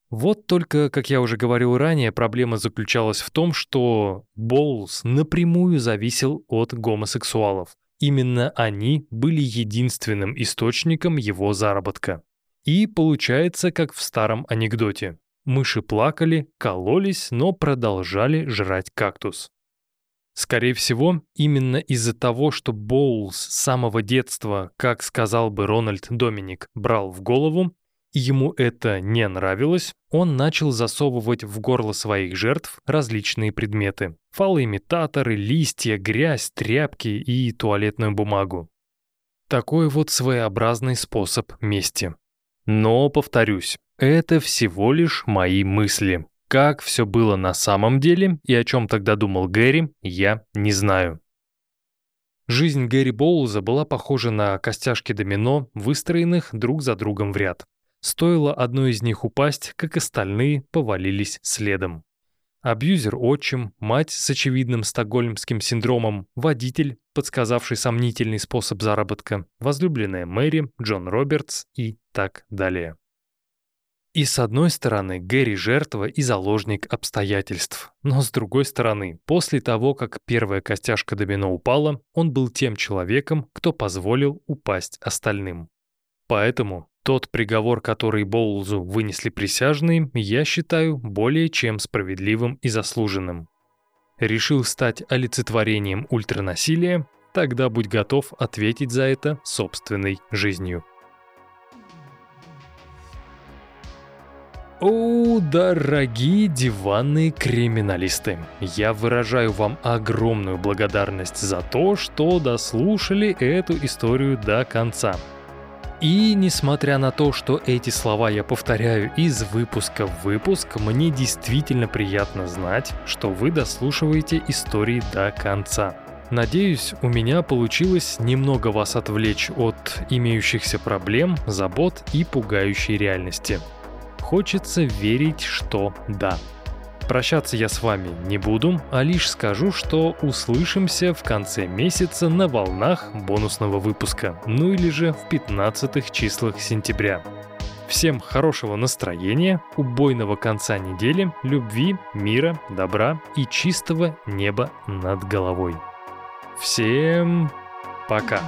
Вот только, как я уже говорил ранее, проблема заключалась в том, что Боулс напрямую зависел от гомосексуалов, Именно они были единственным источником его заработка. И получается, как в старом анекдоте. Мыши плакали, кололись, но продолжали жрать кактус. Скорее всего, именно из-за того, что Боулс с самого детства, как сказал бы Рональд Доминик, брал в голову, ему это не нравилось, он начал засовывать в горло своих жертв различные предметы. Фалоимитаторы, листья, грязь, тряпки и туалетную бумагу. Такой вот своеобразный способ мести. Но, повторюсь, Это всего лишь мои мысли. Как все было на самом деле и о чем тогда думал Гэри, я не знаю. Жизнь Гэри Боулза была похожа на костяшки домино, выстроенных друг за другом в ряд. Стоило одной из них упасть, как остальные повалились следом. Абьюзер-отчим, мать с очевидным стокгольмским синдромом, водитель, подсказавший сомнительный способ заработка, возлюбленная Мэри, Джон Робертс и так далее. И с одной стороны, Гэри жертва и заложник обстоятельств. Но с другой стороны, после того, как первая костяшка домино упала, он был тем человеком, кто позволил упасть остальным. Поэтому тот приговор, который Боулзу вынесли присяжные, я считаю более чем справедливым и заслуженным. Решил стать олицетворением ультранасилия? Тогда будь готов ответить за это собственной жизнью. О, дорогие диванные криминалисты! Я выражаю вам огромную благодарность за то, что дослушали эту историю до конца. И несмотря на то, что эти слова я повторяю из выпуска в выпуск, мне действительно приятно знать, что вы дослушиваете истории до конца. Надеюсь, у меня получилось немного вас отвлечь от имеющихся проблем, забот и пугающей реальности. Хочется верить, что да. Прощаться я с вами не буду, а лишь скажу, что услышимся в конце месяца на волнах бонусного выпуска, ну или же в 15 числах сентября. Всем хорошего настроения, убойного конца недели, любви, мира, добра и чистого неба над головой. Всем пока!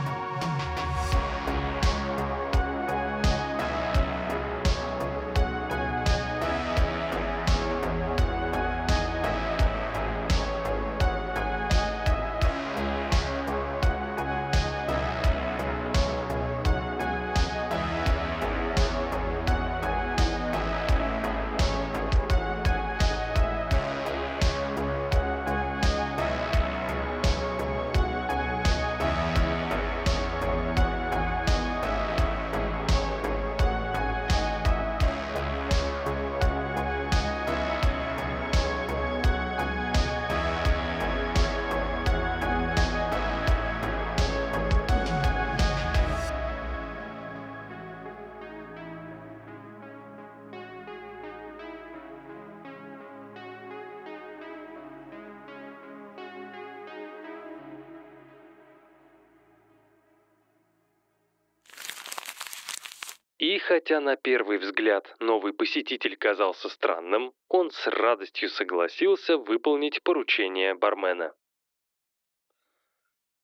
И хотя на первый взгляд новый посетитель казался странным, он с радостью согласился выполнить поручение бармена.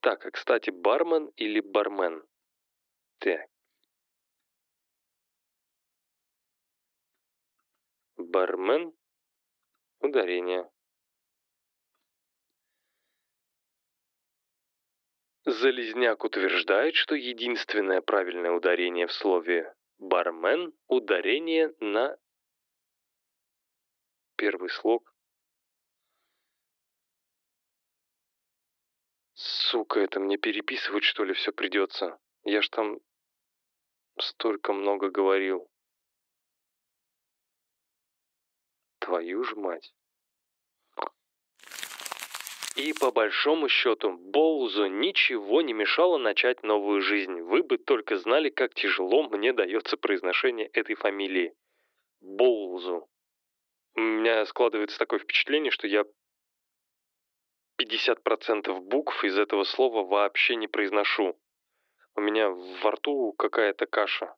Так, а кстати, бармен или бармен? Так. Бармен. Ударение. Залезняк утверждает, что единственное правильное ударение в слове Бармен – ударение на первый слог. Сука, это мне переписывать что ли все придется? Я ж там столько много говорил. Твою ж мать. И по большому счету, Боузу ничего не мешало начать новую жизнь. Вы бы только знали, как тяжело мне дается произношение этой фамилии. Боузу. У меня складывается такое впечатление, что я 50% букв из этого слова вообще не произношу. У меня во рту какая-то каша.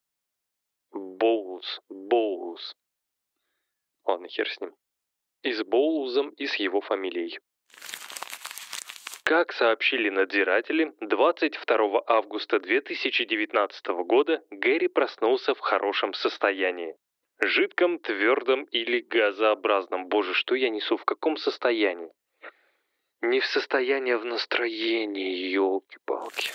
Боуз, Боуз. Ладно, хер с ним. И с Боузом, и с его фамилией. Как сообщили надзиратели, 22 августа 2019 года Гэри проснулся в хорошем состоянии. Жидком, твердом или газообразном. Боже, что я несу? В каком состоянии? Не в состоянии, а в настроении, елки-палки.